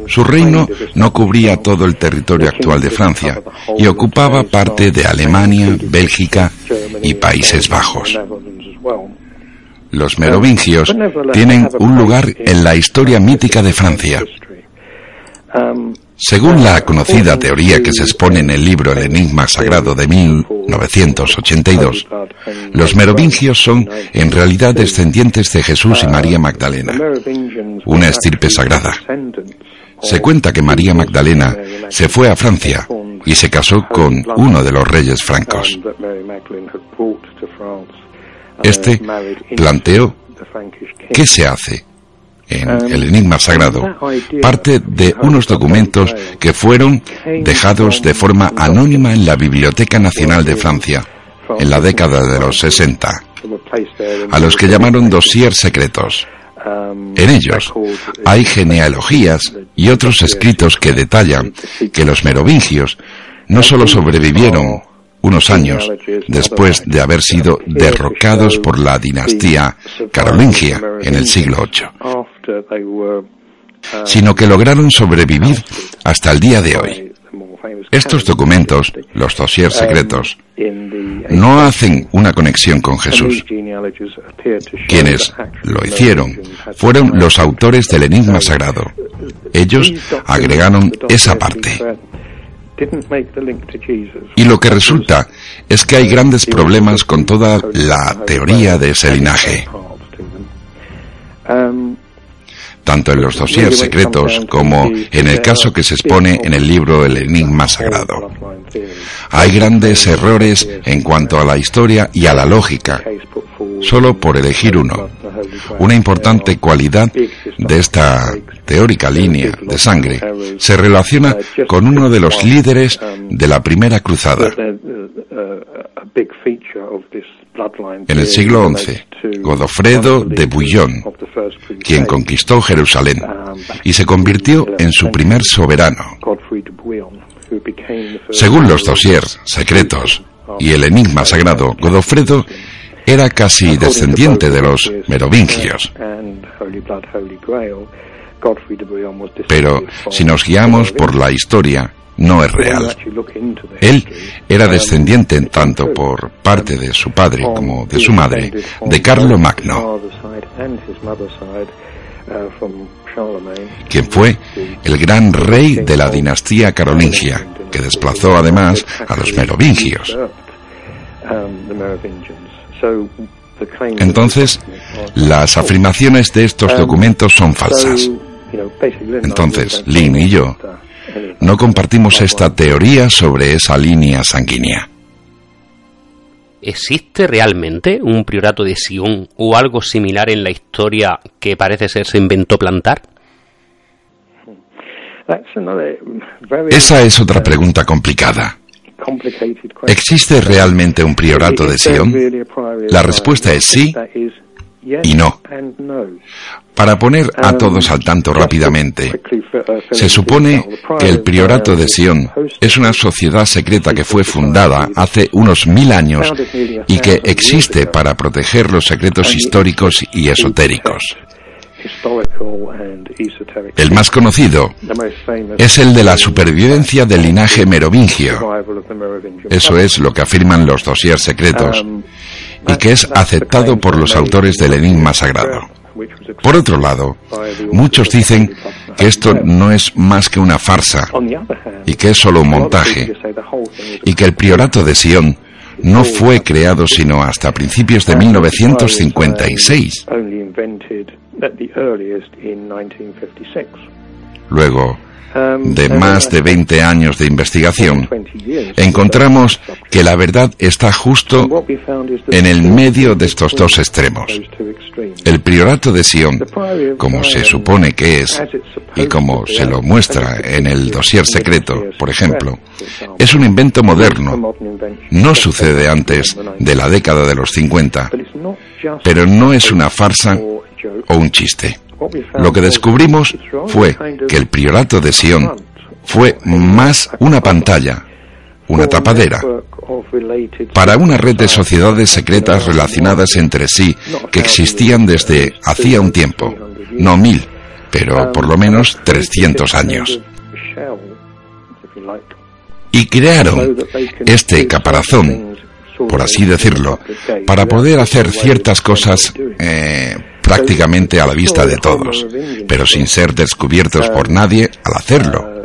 Su reino no cubría todo el territorio actual de Francia y ocupaba parte de Alemania, Bélgica y Países Bajos. Los merovingios tienen un lugar en la historia mítica de Francia. Según la conocida teoría que se expone en el libro El Enigma Sagrado de 1982, los merovingios son en realidad descendientes de Jesús y María Magdalena, una estirpe sagrada. Se cuenta que María Magdalena se fue a Francia y se casó con uno de los reyes francos. Este planteó qué se hace en el Enigma Sagrado parte de unos documentos que fueron dejados de forma anónima en la Biblioteca Nacional de Francia en la década de los 60, a los que llamaron dossiers secretos. En ellos hay genealogías y otros escritos que detallan que los merovingios no solo sobrevivieron unos años después de haber sido derrocados por la dinastía carolingia en el siglo VIII, sino que lograron sobrevivir hasta el día de hoy. Estos documentos, los dossiers secretos, no hacen una conexión con Jesús. Quienes lo hicieron fueron los autores del enigma sagrado. Ellos agregaron esa parte. Y lo que resulta es que hay grandes problemas con toda la teoría de ese linaje. Tanto en los dossiers secretos como en el caso que se expone en el libro El Enigma Sagrado. Hay grandes errores en cuanto a la historia y a la lógica, solo por elegir uno. Una importante cualidad de esta teórica línea de sangre se relaciona con uno de los líderes de la primera cruzada. En el siglo XI, Godofredo de Bouillon, quien conquistó Jerusalén y se convirtió en su primer soberano. Según los dossiers secretos y el enigma sagrado, Godofredo era casi descendiente de los merovingios. Pero si nos guiamos por la historia, no es real. Él era descendiente tanto por parte de su padre como de su madre, de Carlo Magno, quien fue el gran rey de la dinastía carolingia, que desplazó además a los merovingios. Entonces, las afirmaciones de estos documentos son falsas. Entonces, Lin y yo no compartimos esta teoría sobre esa línea sanguínea. ¿Existe realmente un priorato de Sion o algo similar en la historia que parece ser se inventó plantar? Esa es otra pregunta complicada. ¿Existe realmente un priorato de Sion? La respuesta es sí y no. Para poner a todos al tanto rápidamente, se supone que el Priorato de Sion es una sociedad secreta que fue fundada hace unos mil años y que existe para proteger los secretos históricos y esotéricos. El más conocido es el de la supervivencia del linaje merovingio. Eso es lo que afirman los dossiers secretos y que es aceptado por los autores del Enigma Sagrado. Por otro lado, muchos dicen que esto no es más que una farsa y que es solo un montaje y que el priorato de Sion no fue creado sino hasta principios de 1956. Luego, de más de 20 años de investigación, encontramos que la verdad está justo en el medio de estos dos extremos. El priorato de Sion, como se supone que es, y como se lo muestra en el dossier secreto, por ejemplo, es un invento moderno. No sucede antes de la década de los 50, pero no es una farsa o un chiste. Lo que descubrimos fue que el priorato de Sion fue más una pantalla, una tapadera, para una red de sociedades secretas relacionadas entre sí que existían desde hacía un tiempo, no mil, pero por lo menos 300 años. Y crearon este caparazón, por así decirlo, para poder hacer ciertas cosas eh, prácticamente a la vista de todos, pero sin ser descubiertos por nadie al hacerlo.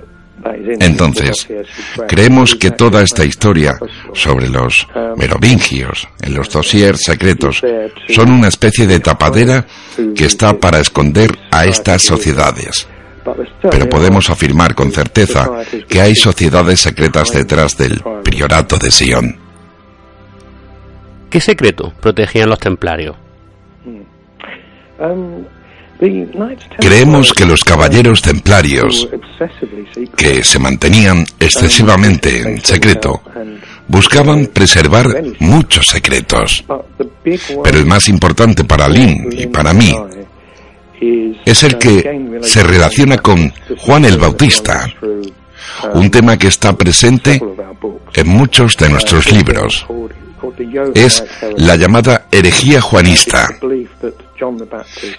Entonces, creemos que toda esta historia sobre los merovingios en los dossiers secretos son una especie de tapadera que está para esconder a estas sociedades. Pero podemos afirmar con certeza que hay sociedades secretas detrás del priorato de Sion. ¿Qué secreto protegían los templarios? Creemos que los caballeros templarios, que se mantenían excesivamente en secreto, buscaban preservar muchos secretos. Pero el más importante para Lynn y para mí es el que se relaciona con Juan el Bautista, un tema que está presente en muchos de nuestros libros. Es la llamada herejía juanista.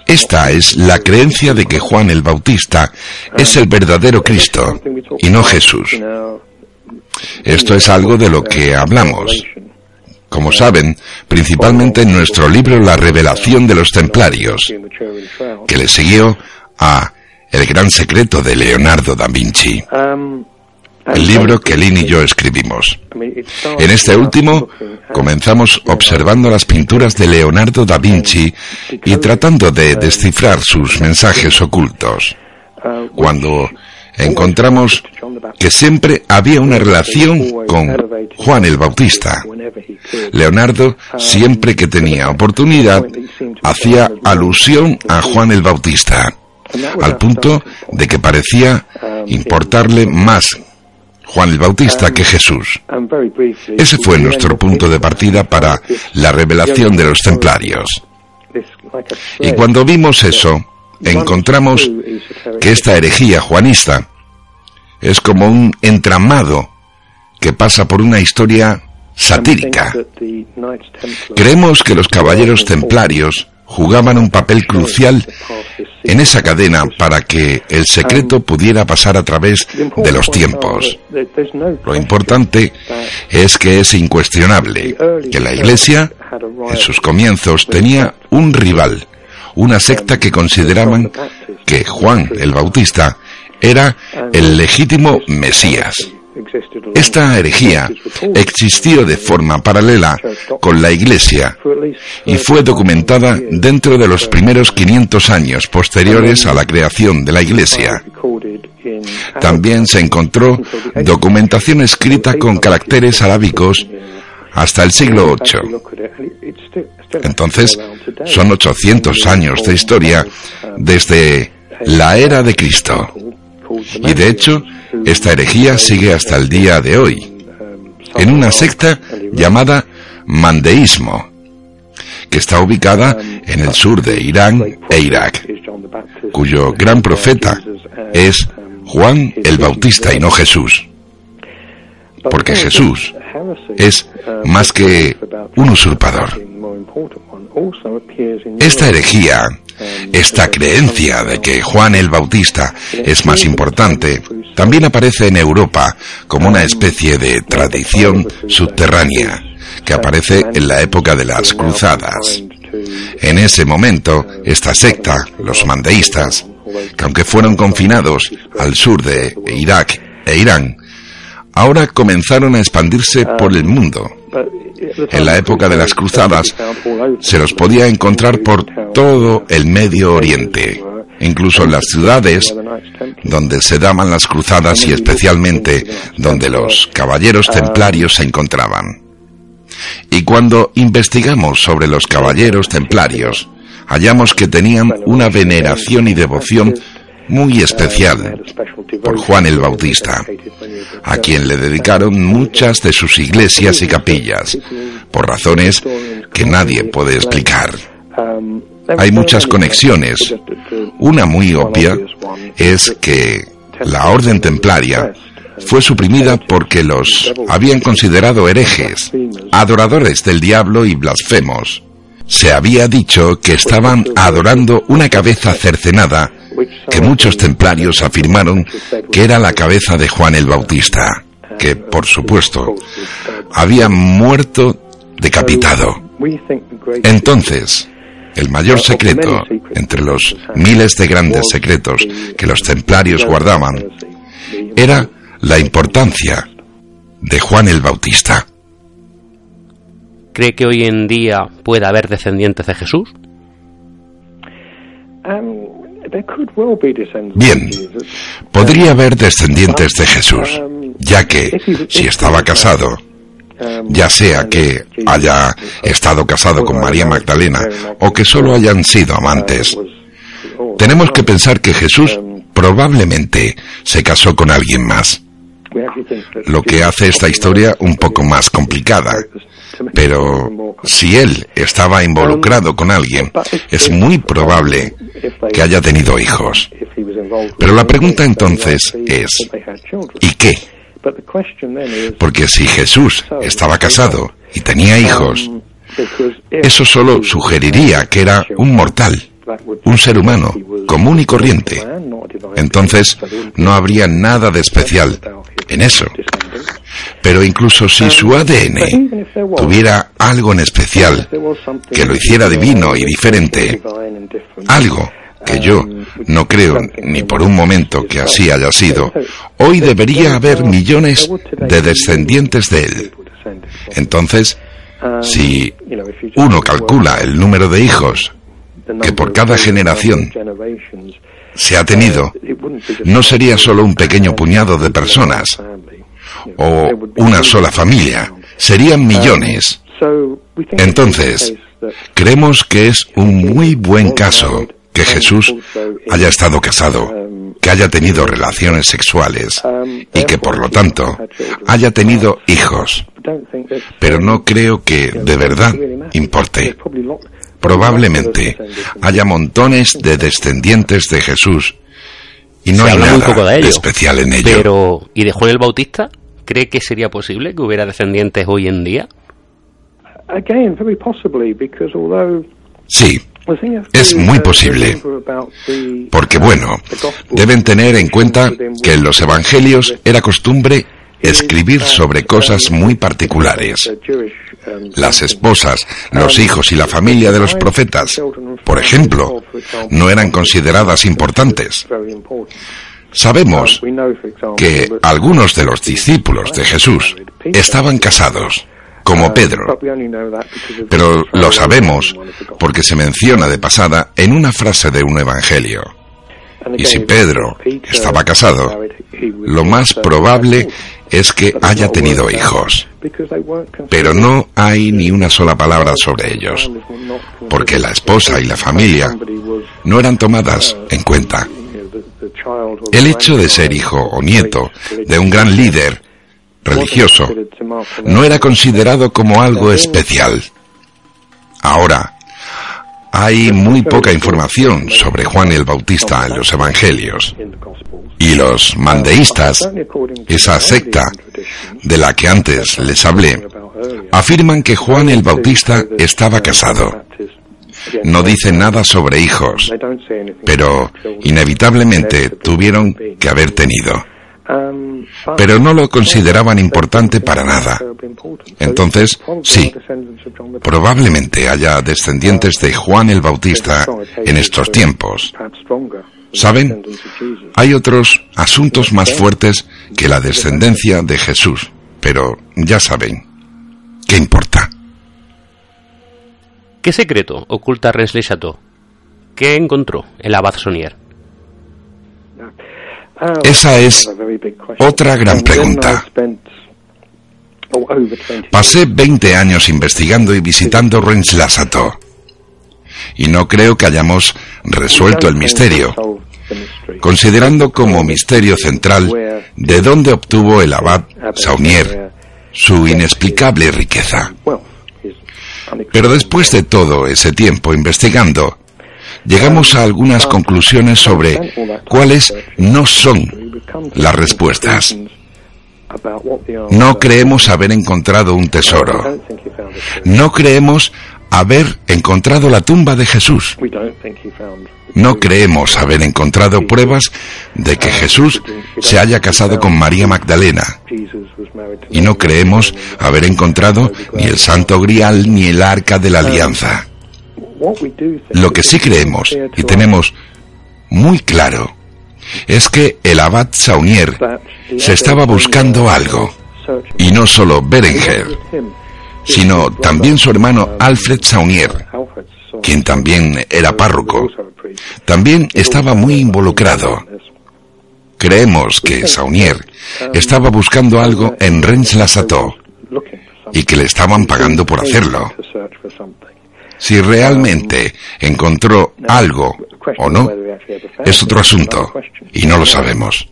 Esta es la creencia de que Juan el Bautista es el verdadero Cristo y no Jesús. Esto es algo de lo que hablamos. Como saben, principalmente en nuestro libro La revelación de los templarios, que le siguió a El gran secreto de Leonardo da Vinci el libro que Lynn y yo escribimos. En este último comenzamos observando las pinturas de Leonardo da Vinci y tratando de descifrar sus mensajes ocultos. Cuando encontramos que siempre había una relación con Juan el Bautista. Leonardo, siempre que tenía oportunidad, hacía alusión a Juan el Bautista, al punto de que parecía importarle más Juan el Bautista que Jesús. Ese fue nuestro punto de partida para la revelación de los templarios. Y cuando vimos eso, encontramos que esta herejía juanista es como un entramado que pasa por una historia satírica. Creemos que los caballeros templarios jugaban un papel crucial en esa cadena para que el secreto pudiera pasar a través de los tiempos. Lo importante es que es incuestionable que la Iglesia, en sus comienzos, tenía un rival, una secta que consideraban que Juan el Bautista era el legítimo Mesías. Esta herejía existió de forma paralela con la Iglesia y fue documentada dentro de los primeros 500 años posteriores a la creación de la Iglesia. También se encontró documentación escrita con caracteres arábicos hasta el siglo VIII. Entonces, son 800 años de historia desde la era de Cristo. Y de hecho, esta herejía sigue hasta el día de hoy, en una secta llamada Mandeísmo, que está ubicada en el sur de Irán e Irak, cuyo gran profeta es Juan el Bautista y no Jesús. Porque Jesús es más que un usurpador. Esta herejía esta creencia de que Juan el Bautista es más importante también aparece en Europa como una especie de tradición subterránea que aparece en la época de las cruzadas. En ese momento, esta secta, los mandeístas, que aunque fueron confinados al sur de Irak e Irán, ahora comenzaron a expandirse por el mundo en la época de las cruzadas se los podía encontrar por todo el Medio Oriente, incluso en las ciudades donde se daban las cruzadas y especialmente donde los caballeros templarios se encontraban. Y cuando investigamos sobre los caballeros templarios, hallamos que tenían una veneración y devoción muy especial por Juan el Bautista, a quien le dedicaron muchas de sus iglesias y capillas, por razones que nadie puede explicar. Hay muchas conexiones. Una muy obvia es que la orden templaria fue suprimida porque los habían considerado herejes, adoradores del diablo y blasfemos. Se había dicho que estaban adorando una cabeza cercenada que muchos templarios afirmaron que era la cabeza de Juan el Bautista, que, por supuesto, había muerto decapitado. Entonces, el mayor secreto, entre los miles de grandes secretos que los templarios guardaban, era la importancia de Juan el Bautista. ¿Cree que hoy en día puede haber descendientes de Jesús? Bien, podría haber descendientes de Jesús, ya que si estaba casado, ya sea que haya estado casado con María Magdalena o que solo hayan sido amantes, tenemos que pensar que Jesús probablemente se casó con alguien más. Lo que hace esta historia un poco más complicada. Pero si él estaba involucrado con alguien, es muy probable que haya tenido hijos. Pero la pregunta entonces es, ¿y qué? Porque si Jesús estaba casado y tenía hijos, eso solo sugeriría que era un mortal, un ser humano común y corriente. Entonces no habría nada de especial en eso. Pero incluso si su ADN tuviera algo en especial que lo hiciera divino y diferente, algo que yo no creo ni por un momento que así haya sido, hoy debería haber millones de descendientes de él. Entonces, si uno calcula el número de hijos que por cada generación se ha tenido, no sería solo un pequeño puñado de personas o una sola familia, serían millones. Entonces, creemos que es un muy buen caso que Jesús haya estado casado, que haya tenido relaciones sexuales y que por lo tanto haya tenido hijos. Pero no creo que de verdad importe. Probablemente haya montones de descendientes de Jesús y no hay nada de especial en ello. Pero, ¿y de Juan el Bautista? ¿Cree que sería posible que hubiera descendientes hoy en día? Sí, es muy posible. Porque bueno, deben tener en cuenta que en los evangelios era costumbre escribir sobre cosas muy particulares. Las esposas, los hijos y la familia de los profetas, por ejemplo, no eran consideradas importantes. Sabemos que algunos de los discípulos de Jesús estaban casados como Pedro. Pero lo sabemos porque se menciona de pasada en una frase de un evangelio. Y si Pedro estaba casado, lo más probable es que haya tenido hijos. Pero no hay ni una sola palabra sobre ellos, porque la esposa y la familia no eran tomadas en cuenta. El hecho de ser hijo o nieto de un gran líder religioso no era considerado como algo especial. Ahora, hay muy poca información sobre Juan el Bautista en los Evangelios. Y los mandeístas, esa secta de la que antes les hablé, afirman que Juan el Bautista estaba casado. No dicen nada sobre hijos, pero inevitablemente tuvieron que haber tenido pero no lo consideraban importante para nada. Entonces, sí, probablemente haya descendientes de Juan el Bautista en estos tiempos. ¿Saben? Hay otros asuntos más fuertes que la descendencia de Jesús, pero ya saben, ¿qué importa? ¿Qué secreto oculta Resley Chateau? ¿Qué encontró el abad Sonier? Esa es otra gran pregunta. Pasé 20 años investigando y visitando Renslasato y no creo que hayamos resuelto el misterio, considerando como misterio central de dónde obtuvo el abad Saunier su inexplicable riqueza. Pero después de todo ese tiempo investigando, llegamos a algunas conclusiones sobre cuáles no son las respuestas. No creemos haber encontrado un tesoro. No creemos haber encontrado la tumba de Jesús. No creemos haber encontrado pruebas de que Jesús se haya casado con María Magdalena. Y no creemos haber encontrado ni el Santo Grial ni el Arca de la Alianza. Lo que sí creemos y tenemos muy claro es que el abad Saunier se estaba buscando algo. Y no solo Berenger, sino también su hermano Alfred Saunier, quien también era párroco. También estaba muy involucrado. Creemos que Saunier estaba buscando algo en Rennes-la-Sato y que le estaban pagando por hacerlo. Si realmente encontró algo o no, es otro asunto y no lo sabemos.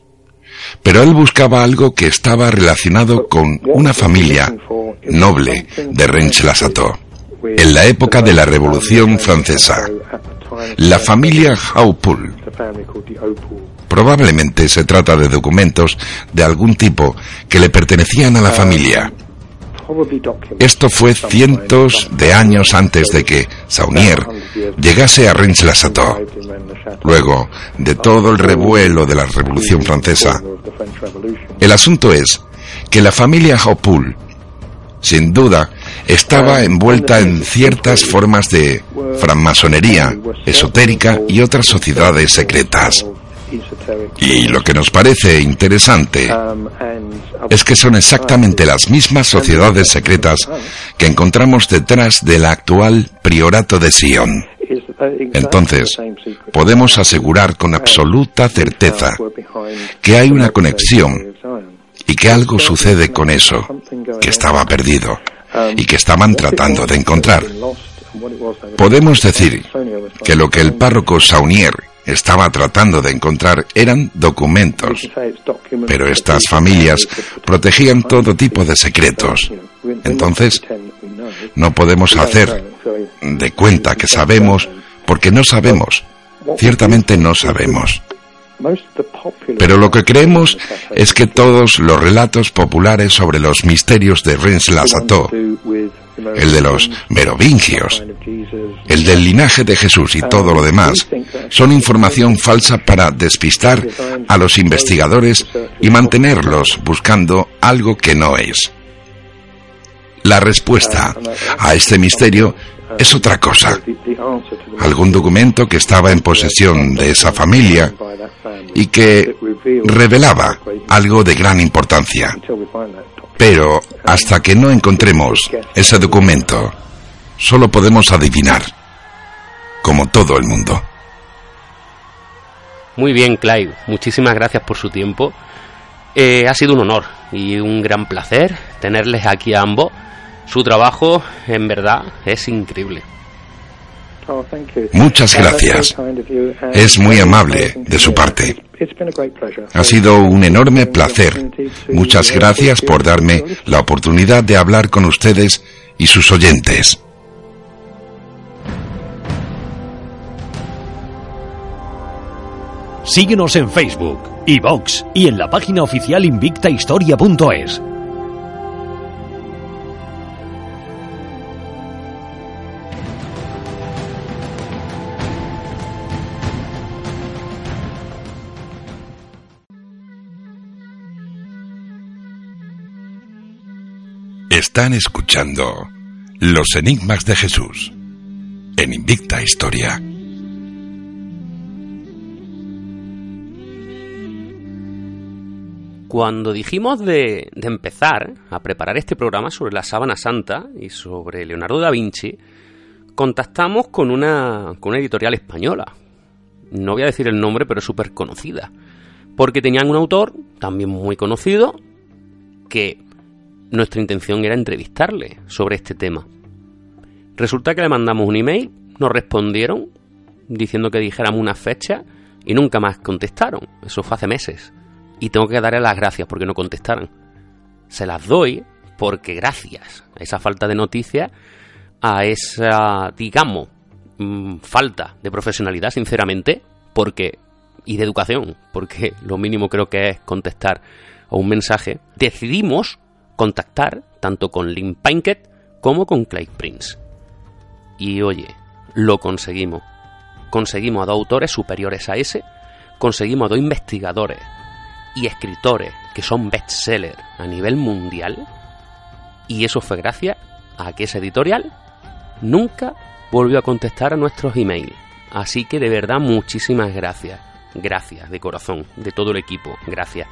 Pero él buscaba algo que estaba relacionado con una familia noble de Rennes-la-Sato en la época de la Revolución Francesa. La familia Haupul. Probablemente se trata de documentos de algún tipo que le pertenecían a la familia. Esto fue cientos de años antes de que Saunier llegase a Rennes-la-Sato. Luego de todo el revuelo de la Revolución Francesa. El asunto es que la familia Haupul, sin duda, estaba envuelta en ciertas formas de francmasonería esotérica y otras sociedades secretas. Y lo que nos parece interesante es que son exactamente las mismas sociedades secretas que encontramos detrás del actual priorato de Sion. Entonces, podemos asegurar con absoluta certeza que hay una conexión y que algo sucede con eso, que estaba perdido y que estaban tratando de encontrar. Podemos decir que lo que el párroco Saunier estaba tratando de encontrar eran documentos, pero estas familias protegían todo tipo de secretos. Entonces, no podemos hacer de cuenta que sabemos porque no sabemos. Ciertamente no sabemos. Pero lo que creemos es que todos los relatos populares sobre los misterios de Rennes-la-Sato, el de los merovingios, el del linaje de Jesús y todo lo demás, son información falsa para despistar a los investigadores y mantenerlos buscando algo que no es. La respuesta a este misterio es otra cosa. Algún documento que estaba en posesión de esa familia y que revelaba algo de gran importancia. Pero hasta que no encontremos ese documento, solo podemos adivinar, como todo el mundo. Muy bien, Clive. Muchísimas gracias por su tiempo. Eh, ha sido un honor y un gran placer tenerles aquí a ambos. Su trabajo, en verdad, es increíble. Muchas gracias. Es muy amable de su parte. Ha sido un enorme placer. Muchas gracias por darme la oportunidad de hablar con ustedes y sus oyentes. Síguenos en Facebook, iVox y en la página oficial invictahistoria.es. Están escuchando Los Enigmas de Jesús en Invicta Historia. Cuando dijimos de, empezar a preparar este programa sobre la sábana santa y sobre Leonardo da Vinci, contactamos con una, con una editorial española. No voy a decir el nombre, pero es súper conocida. Porque tenían un autor, también muy conocido, que nuestra intención era entrevistarle sobre este tema. Resulta que le mandamos un email, nos respondieron diciendo que dijéramos una fecha y nunca más contestaron. Eso fue hace meses. Y tengo que darle las gracias porque no contestaron. Se las doy porque gracias a esa falta de noticias, a esa, digamos, mm, falta de profesionalidad, sinceramente, porque y de educación, porque lo mínimo creo que es contestar a un mensaje, decidimos contactar tanto con Lynn Pinkett como con Clay Prince. Y oye, lo conseguimos. Conseguimos a dos autores superiores a ese, conseguimos a dos investigadores y escritores que son bestsellers a nivel mundial, y eso fue gracias a que ese editorial nunca volvió a contestar a nuestros emails. Así que de verdad muchísimas gracias. Gracias de corazón, de todo el equipo, gracias.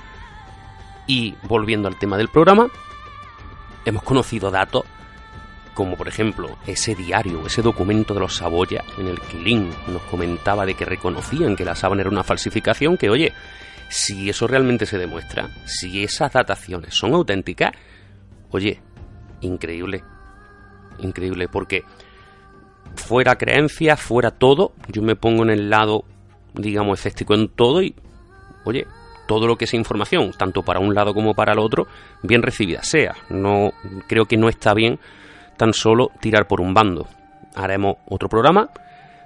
Y volviendo al tema del programa, hemos conocido datos como por ejemplo ese diario, ese documento de los Saboya en el que Lin nos comentaba de que reconocían que la sábana era una falsificación, que oye, si eso realmente se demuestra, si esas dataciones son auténticas, oye, increíble, increíble, porque fuera creencia, fuera todo, yo me pongo en el lado, digamos, escéptico en todo y, oye, todo lo que es información, tanto para un lado como para el otro, bien recibida sea. No creo que no está bien tan solo tirar por un bando. Haremos otro programa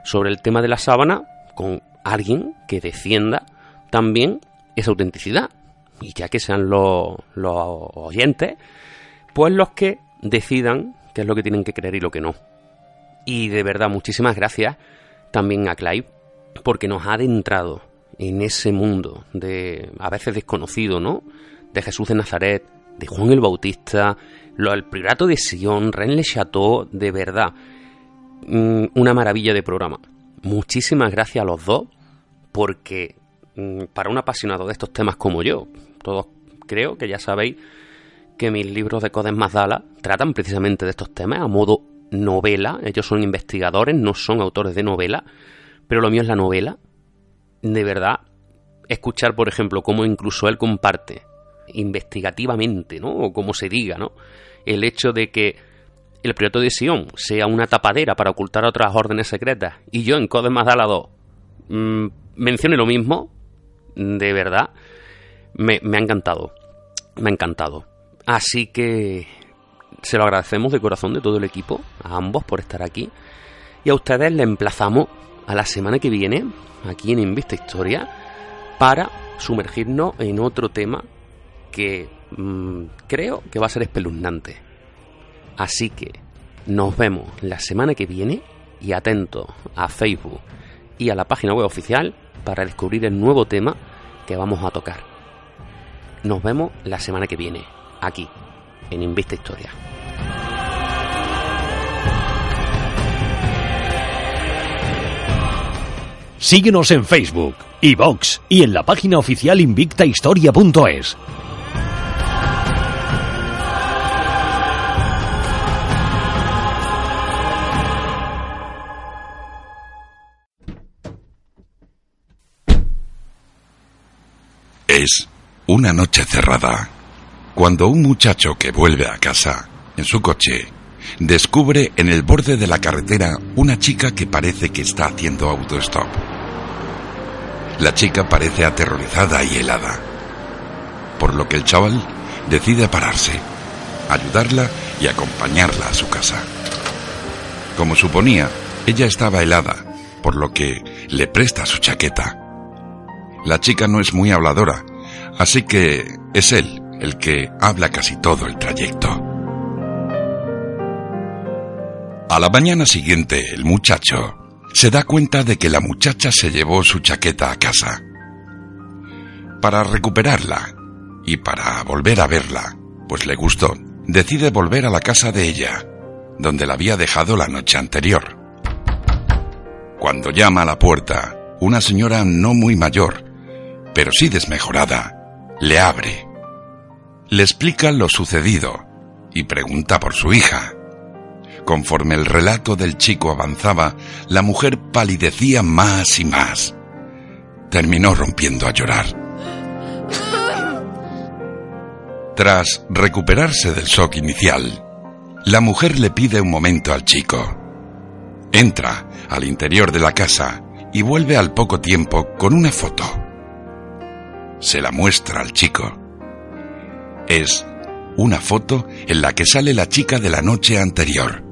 sobre el tema de la sábana con alguien que defienda también esa autenticidad. Y ya que sean los, los oyentes, pues los que decidan qué es lo que tienen que creer y lo que no. Y de verdad, muchísimas gracias también a Clive, porque nos ha adentrado en ese mundo de a veces desconocido, ¿no? De Jesús de Nazaret, de Juan el Bautista, lo, el Priorato de Sion, Rennes le Chateau, de verdad, mm, una maravilla de programa. Muchísimas gracias a los dos, porque mm, para un apasionado de estos temas como yo, todos creo que ya sabéis que mis libros de Codes Mazdala tratan precisamente de estos temas a modo novela. Ellos son investigadores, no son autores de novela, pero lo mío es la novela de verdad escuchar, por ejemplo, cómo incluso él comparte investigativamente, ¿no? O como se diga, ¿no? El hecho de que el priorato de Sion sea una tapadera para ocultar otras órdenes secretas y yo en Codes más 2 mmm, mencione lo mismo, de verdad, me, me ha encantado. Me ha encantado. Así que se lo agradecemos de corazón de todo el equipo, a ambos por estar aquí. Y a ustedes le emplazamos a la semana que viene aquí en Invista Historia para sumergirnos en otro tema que mm, creo que va a ser espeluznante. Así que nos vemos la semana que viene y atento a Facebook y a la página web oficial para descubrir el nuevo tema que vamos a tocar. Nos vemos la semana que viene, aquí, en Invista Historia. Síguenos en Facebook, iVox y en la página oficial invictahistoria.es. Es una noche cerrada, cuando un muchacho que vuelve a casa, en su coche, descubre en el borde de la carretera una chica que parece que está haciendo autostop. La chica parece aterrorizada y helada, por lo que el chaval decide pararse, ayudarla y acompañarla a su casa. Como suponía, ella estaba helada, por lo que le presta su chaqueta. La chica no es muy habladora, así que es él el que habla casi todo el trayecto. A la mañana siguiente, el muchacho se da cuenta de que la muchacha se llevó su chaqueta a casa. Para recuperarla y para volver a verla, pues le gustó, decide volver a la casa de ella, donde la había dejado la noche anterior. Cuando llama a la puerta, una señora no muy mayor, pero sí desmejorada, le abre. Le explica lo sucedido y pregunta por su hija. Conforme el relato del chico avanzaba, la mujer palidecía más y más. Terminó rompiendo a llorar. Tras recuperarse del shock inicial, la mujer le pide un momento al chico. Entra al interior de la casa y vuelve al poco tiempo con una foto. Se la muestra al chico. Es una foto en la que sale la chica de la noche anterior.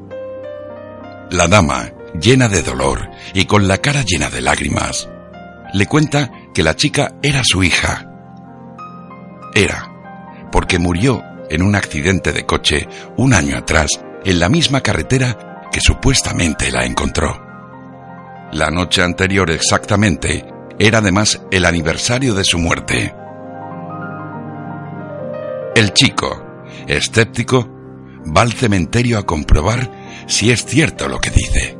La dama, llena de dolor y con la cara llena de lágrimas, le cuenta que la chica era su hija. Era, porque murió en un accidente de coche un año atrás en la misma carretera que supuestamente la encontró. La noche anterior exactamente era además el aniversario de su muerte. El chico, escéptico, va al cementerio a comprobar si es cierto lo que dice.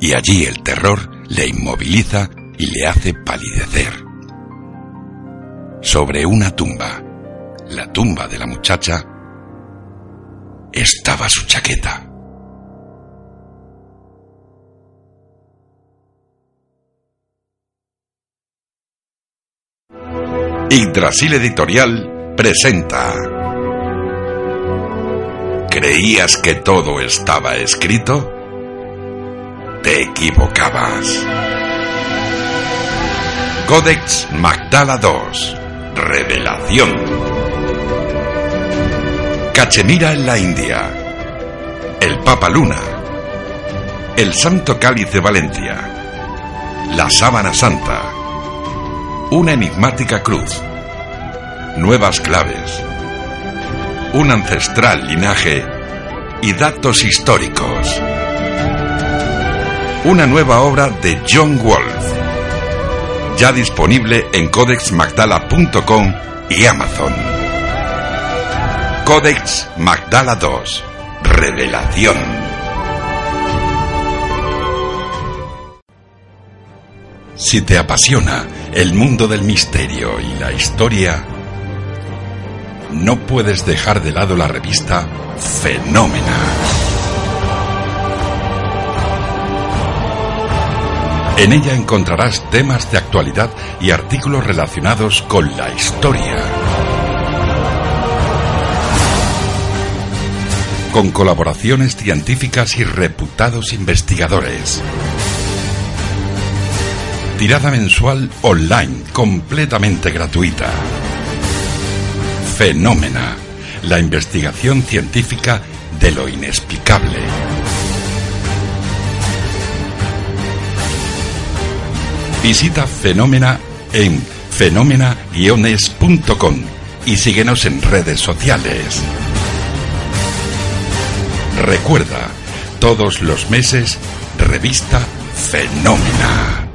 Y allí el terror le inmoviliza y le hace palidecer. Sobre una tumba, la tumba de la muchacha, estaba su chaqueta. Yggdrasil Editorial presenta. ¿Creías que todo estaba escrito? Te equivocabas. Codex Magdala II. Revelación. Cachemira en la India. El Papa Luna. El Santo Cáliz de Valencia. La Sábana Santa una enigmática cruz, nuevas claves, un ancestral linaje y datos históricos. Una nueva obra de John Wolfe, ya disponible en codexmagdala.com y Amazon. Codex Magdala 2. Revelación. Si te apasiona el mundo del misterio y la historia, no puedes dejar de lado la revista Fenómena. En ella encontrarás temas de actualidad y artículos relacionados con la historia. Con colaboraciones científicas y reputados investigadores tirada mensual online, completamente gratuita. Fenómena, la investigación científica de lo inexplicable. Visita Fenómena en fenómena-es.com y síguenos en redes sociales. Recuerda, todos los meses, revista Fenómena.